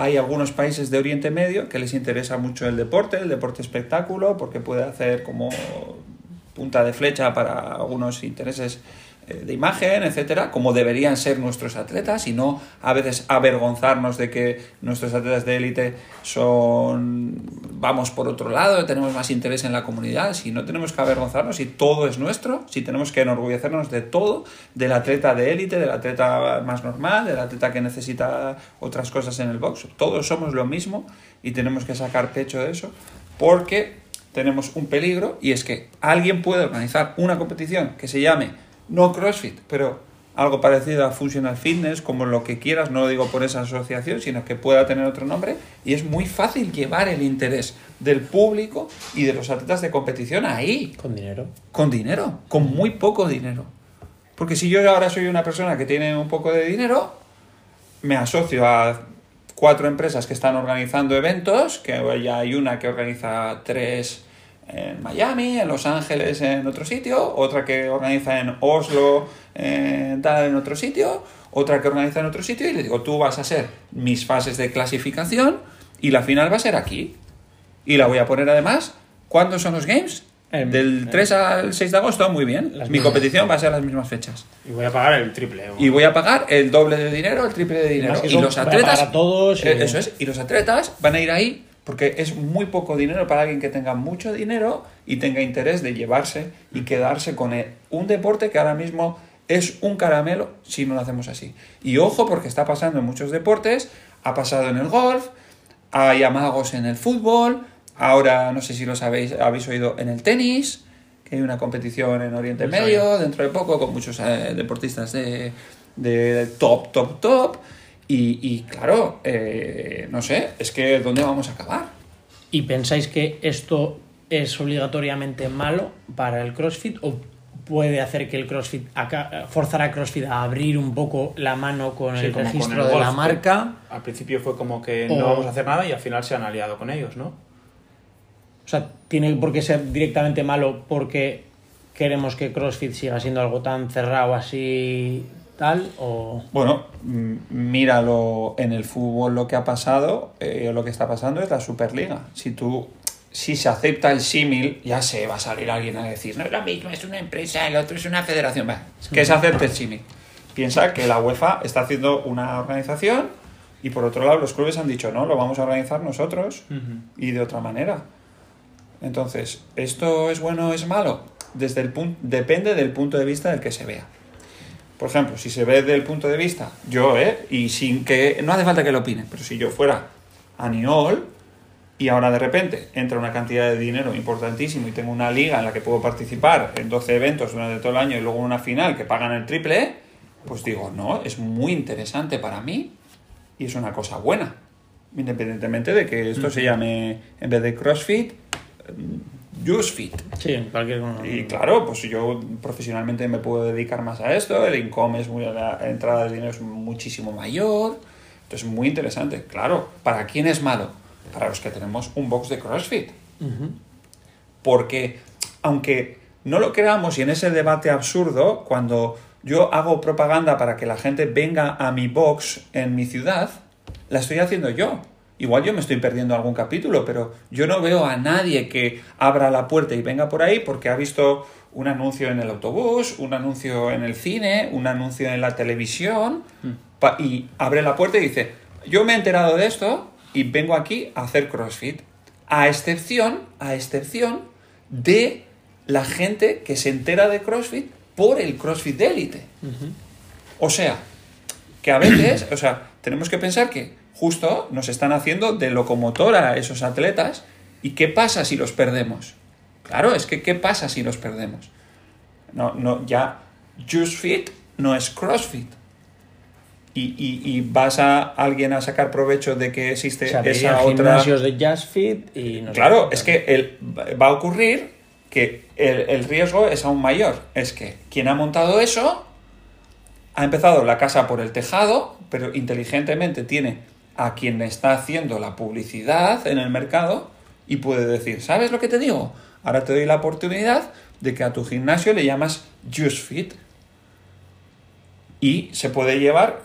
Hay algunos países de Oriente Medio que les interesa mucho el deporte, el deporte espectáculo, porque puede hacer como punta de flecha para algunos intereses de imagen, etcétera, como deberían ser nuestros atletas y no a veces avergonzarnos de que nuestros atletas de élite son vamos por otro lado, tenemos más interés en la comunidad, si no tenemos que avergonzarnos, si todo es nuestro, si tenemos que enorgullecernos de todo, del atleta de élite, del atleta más normal, del atleta que necesita otras cosas en el box, todos somos lo mismo y tenemos que sacar pecho de eso porque tenemos un peligro y es que alguien puede organizar una competición que se llame no CrossFit, pero algo parecido a Functional Fitness, como lo que quieras, no lo digo por esa asociación, sino que pueda tener otro nombre, y es muy fácil llevar el interés del público y de los atletas de competición ahí, Con dinero. con dinero, con muy poco dinero. Porque si yo ahora soy una persona que tiene un poco de dinero, me asocio a cuatro empresas que están organizando eventos, que ya hay una que organiza tres en Miami, en Los Ángeles, en otro sitio, otra que organiza en Oslo, en, tal, en otro sitio, otra que organiza en otro sitio, y le digo, tú vas a ser mis fases de clasificación y la final va a ser aquí. Y la voy a poner además, ¿cuándo son los games? Em, Del em. 3 al 6 de agosto, muy bien. Mi mismas. competición va a ser las mismas fechas. Y voy a pagar el triple. Y voy a pagar el doble de dinero, el triple de dinero. Y son- los atletas. a todos y- Eh, Eso es. Y los atletas van a ir ahí porque es muy poco dinero para alguien que tenga mucho dinero y tenga interés de llevarse y quedarse con él. Un deporte que ahora mismo es un caramelo si no lo hacemos así. Y ojo, porque está pasando en muchos deportes. Ha pasado en el golf, hay amagos en el fútbol. Ahora, no sé si lo sabéis, habéis oído en el tenis, que hay una competición en Oriente Medio dentro de poco con muchos eh, deportistas de, de top, top, top. Y, y claro, eh, no sé, es que ¿dónde vamos a acabar? ¿Y pensáis que esto es obligatoriamente malo para el CrossFit o puede hacer que el CrossFit forzar a CrossFit a abrir un poco la mano con Sí, el con registro el de golf, la marca? Al principio fue como que O- no vamos a hacer nada y al final se han aliado con ellos, ¿no? O sea, tiene por qué ser directamente malo porque queremos que CrossFit siga siendo algo tan cerrado así tal o Bueno, mm, míralo en el fútbol lo que ha pasado, eh, lo que está pasando es la Superliga. Si tú, si se acepta el símil, ya sé, va a salir alguien a decir, no es lo mismo, es una empresa, el otro es una federación. Que se acepte el símil. Piensa que la UEFA está haciendo una organización y por otro lado los clubes han dicho, no, lo vamos a organizar nosotros y de otra manera. Entonces, ¿esto es bueno o es malo? Desde el punto, depende del punto de vista del que se vea. Por ejemplo, si se ve desde el punto de vista, yo, ¿eh? Y sin que. No hace falta que lo opine, pero si yo fuera Aniol y ahora de repente entra una cantidad de dinero importantísimo y tengo una liga en la que puedo participar en 12 eventos durante todo el año y luego una final que pagan el triple, pues digo, no, es muy interesante para mí y es una cosa buena. Independientemente de que esto se llame, en vez de CrossFit, JuiceFit. sí, cualquier Y claro, pues yo profesionalmente me puedo dedicar más a esto, el income es muy, la entrada de dinero es muchísimo mayor, entonces muy interesante. Claro, ¿para quién es malo? Para los que tenemos un box de CrossFit. Porque, aunque no lo creamos y en ese debate absurdo, cuando yo hago propaganda para que la gente venga a mi box en mi ciudad, la estoy haciendo yo. Igual yo me estoy perdiendo algún capítulo, pero yo no veo a nadie que abra la puerta y venga por ahí porque ha visto un anuncio en el autobús, un anuncio en el cine, un anuncio en la televisión, pa- y abre la puerta y dice, yo me he enterado de esto y vengo aquí a hacer CrossFit. A excepción, a excepción de la gente que se entera de CrossFit por el CrossFit de élite. O sea, que a veces, o sea, tenemos que pensar que justo nos están haciendo de locomotora a esos atletas y qué pasa si los perdemos. Claro, es que qué pasa si los perdemos. No, no, ya Juice Fit no es CrossFit. Y, y- y vas a alguien a sacar provecho de que existe se abrirían esa otra. gimnasios de Jazz Fit y no Claro, es que el- va a ocurrir que el, el riesgo es aún mayor. Es que quien ha montado eso ha empezado la casa por el tejado, pero inteligentemente tiene a quien está haciendo la publicidad en el mercado y puede decir, ¿sabes lo que te digo? Ahora te doy la oportunidad de que a tu gimnasio le llamas Juice Fit y se puede llevar,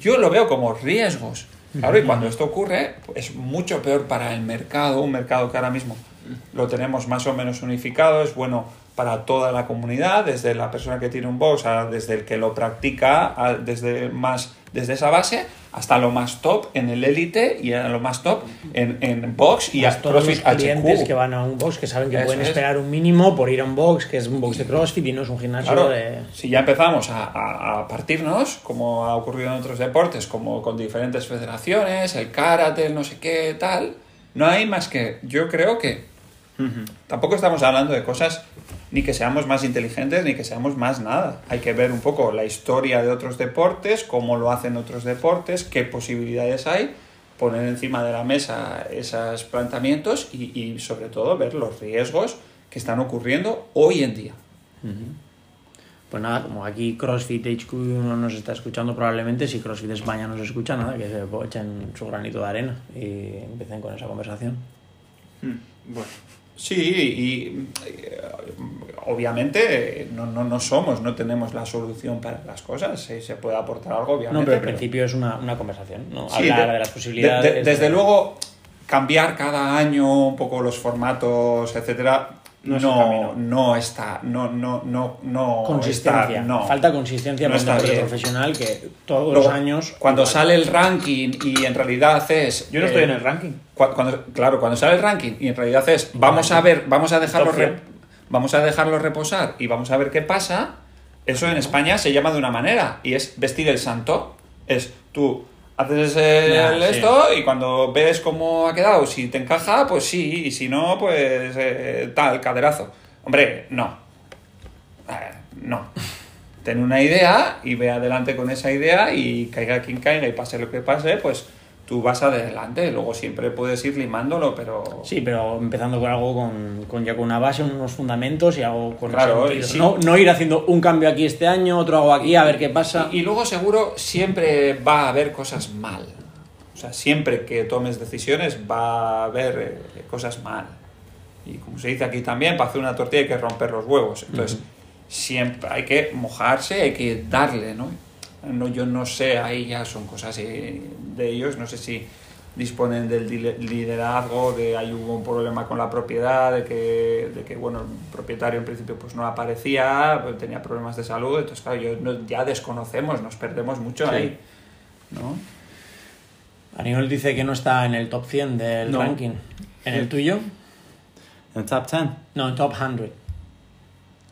yo lo veo como riesgos. Claro, y cuando esto ocurre, es mucho peor para el mercado, un mercado que ahora mismo lo tenemos más o menos unificado, es bueno para toda la comunidad, desde la persona que tiene un box, desde el que lo practica, desde, más, desde esa base, hasta lo más top en el élite y a lo más top en, en box y a todos los clientes HQ. que van a un box que saben que Eso pueden es. esperar un mínimo por ir a un box que es un box de CrossFit y no es un gimnasio Claro, de si ya empezamos a, a- a partirnos, como ha ocurrido en otros deportes, como con diferentes federaciones, el karate, el no sé qué, tal, no hay más que, yo creo que tampoco estamos hablando de cosas ni que seamos más inteligentes, ni que seamos más nada. Hay que ver un poco la historia de otros deportes, cómo lo hacen otros deportes, qué posibilidades hay, poner encima de la mesa esos planteamientos y, y sobre todo ver los riesgos que están ocurriendo hoy en día. Pues nada, como aquí CrossFit HQ no nos está escuchando probablemente, si CrossFit España nos escucha, nada, que se echen su granito de arena y empiecen con esa conversación. Bueno. Sí, y eh, obviamente no, no, no somos, no tenemos la solución para las cosas. Se puede aportar algo, obviamente. No, pero al pero- principio es una, una conversación, ¿no? Sí, Hablar de, de- las posibilidades. de- de- desde luego, cambiar cada año un poco los formatos, etcétera, No no, está, no, no, no, no Consistencia. está- no. Falta consistencia No para un profesional que todos Luego, los años. Cuando igual. sale el ranking y en realidad es. Yo no eh, estoy en el ranking. Cu- Cuando, claro, cuando sale el ranking y en realidad es vamos a ver, vamos a dejarlo re- vamos a dejarlo reposar y vamos a ver qué pasa, eso en España se llama de una manera y es vestir el santo. Es tú haces el sí. esto y cuando ves cómo ha quedado, si te encaja, pues sí, y si no, pues eh, tal, caderazo. Hombre, no. Eh, no. Ten una idea y ve adelante con esa idea y caiga quien caiga y pase lo que pase, pues tú vas adelante. Luego siempre puedes ir limándolo, pero... Sí, pero empezando con algo con, con ya con una base, unos fundamentos y algo con Claro, y sí. no, no ir haciendo un cambio aquí este año, otro hago aquí, a ver qué pasa. Y, y luego seguro siempre va a haber cosas mal. O sea, siempre que tomes decisiones va a haber eh, cosas mal. Y como se dice aquí también, para hacer una tortilla hay que romper los huevos. Entonces, siempre hay que mojarse, hay que darle, ¿no? No yo no sé, ahí ya son cosas eh, de ellos, no sé si disponen del liderazgo, de ahí hubo un problema con la propiedad, de que, de que bueno, el propietario en principio pues no aparecía, pues, tenía problemas de salud, entonces claro, yo, no- ya desconocemos, nos perdemos mucho Sí. ahí, ¿no? Aniol dice que no está en el top 100 del No. ranking. ¿En el tuyo? En el top 10. No, en top 100.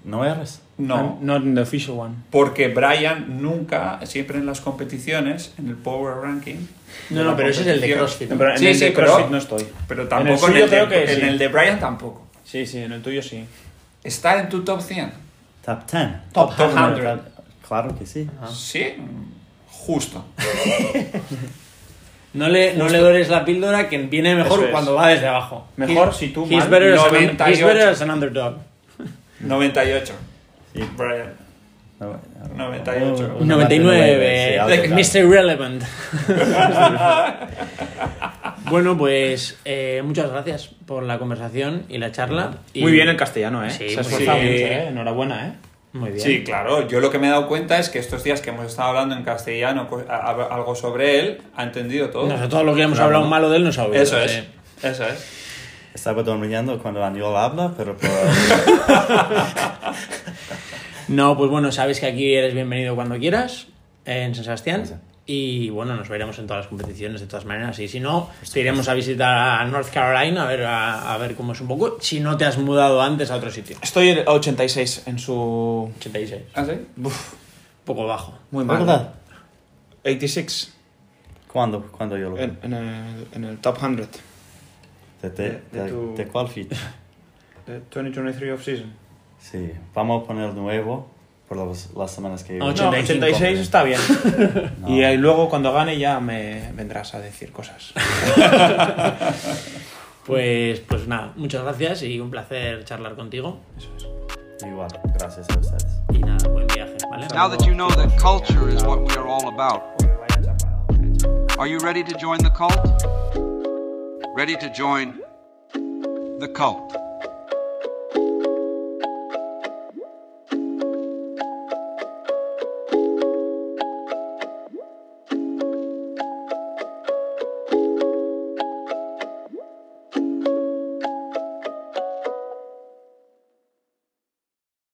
¿No eres? No, I'm not in the official one. porque Brian nunca, siempre en las competiciones, en el Power Ranking... No, de no, pero ese es el de CrossFit. No, pero en Sí, el sí, de pero- CrossFit no estoy. Pero En tampoco el suyo de- creo que en sí. el de Brian tampoco. Sí, sí, en el tuyo sí. ¿Está en tu top 100? Top 10. Top Top 100. 100. Claro que sí. Sí, justo. No le, no le dores la píldora que viene mejor es. cuando va desde abajo. Mejor He's- si tú He's better, as an, 98. he's better as an underdog. 98. Sí. Brian. No, 98. un 99, sí, algo Mr. Irrelevant. bueno, pues eh, muchas gracias por la conversación y la charla. Y- Muy bien el castellano, ¿eh? Sí, Se esforzado mucho, ¿eh? Enhorabuena, ¿eh? Muy bien. Sí, claro. Yo lo que me he dado cuenta es que estos días que hemos estado hablando en castellano co- a- a- algo sobre él, ha entendido todo. Nosotros todo lo que hemos Claro. hablado malo de él nos ha oído. Eso es. sí. Eso es. Estaba durmiendo cuando Aniol habla, pero por... No, pues bueno, sabes que aquí eres bienvenido cuando quieras en San Sebastián. Sí. Y bueno, nos veremos en todas las competiciones de todas maneras. Y si no, te iremos a visitar a North Carolina a ver, a, a ver cómo es un poco. Si no te has mudado antes a otro sitio. Estoy a 86 en su... 86. ¿Ah, sí? Un poco bajo. Muy mal. ¿Verdad? 86 ¿Cuándo? ¿Cuándo yo lo en, en el, en el top 100 ¿De, de, de- de de- tu- de cuál feed? de 2023 off-season. Sí, vamos a poner nuevo por las, las semanas que... No, 85. 86 está bien. No. Y ahí luego cuando gane ya me vendrás a decir cosas. Pues, pues nada, muchas gracias y un placer charlar contigo. Igual, gracias a ustedes. Y nada, buen viaje, ¿vale? Now that you know that culture is what we are all about, are you ready to join the cult? Ready to join the cult?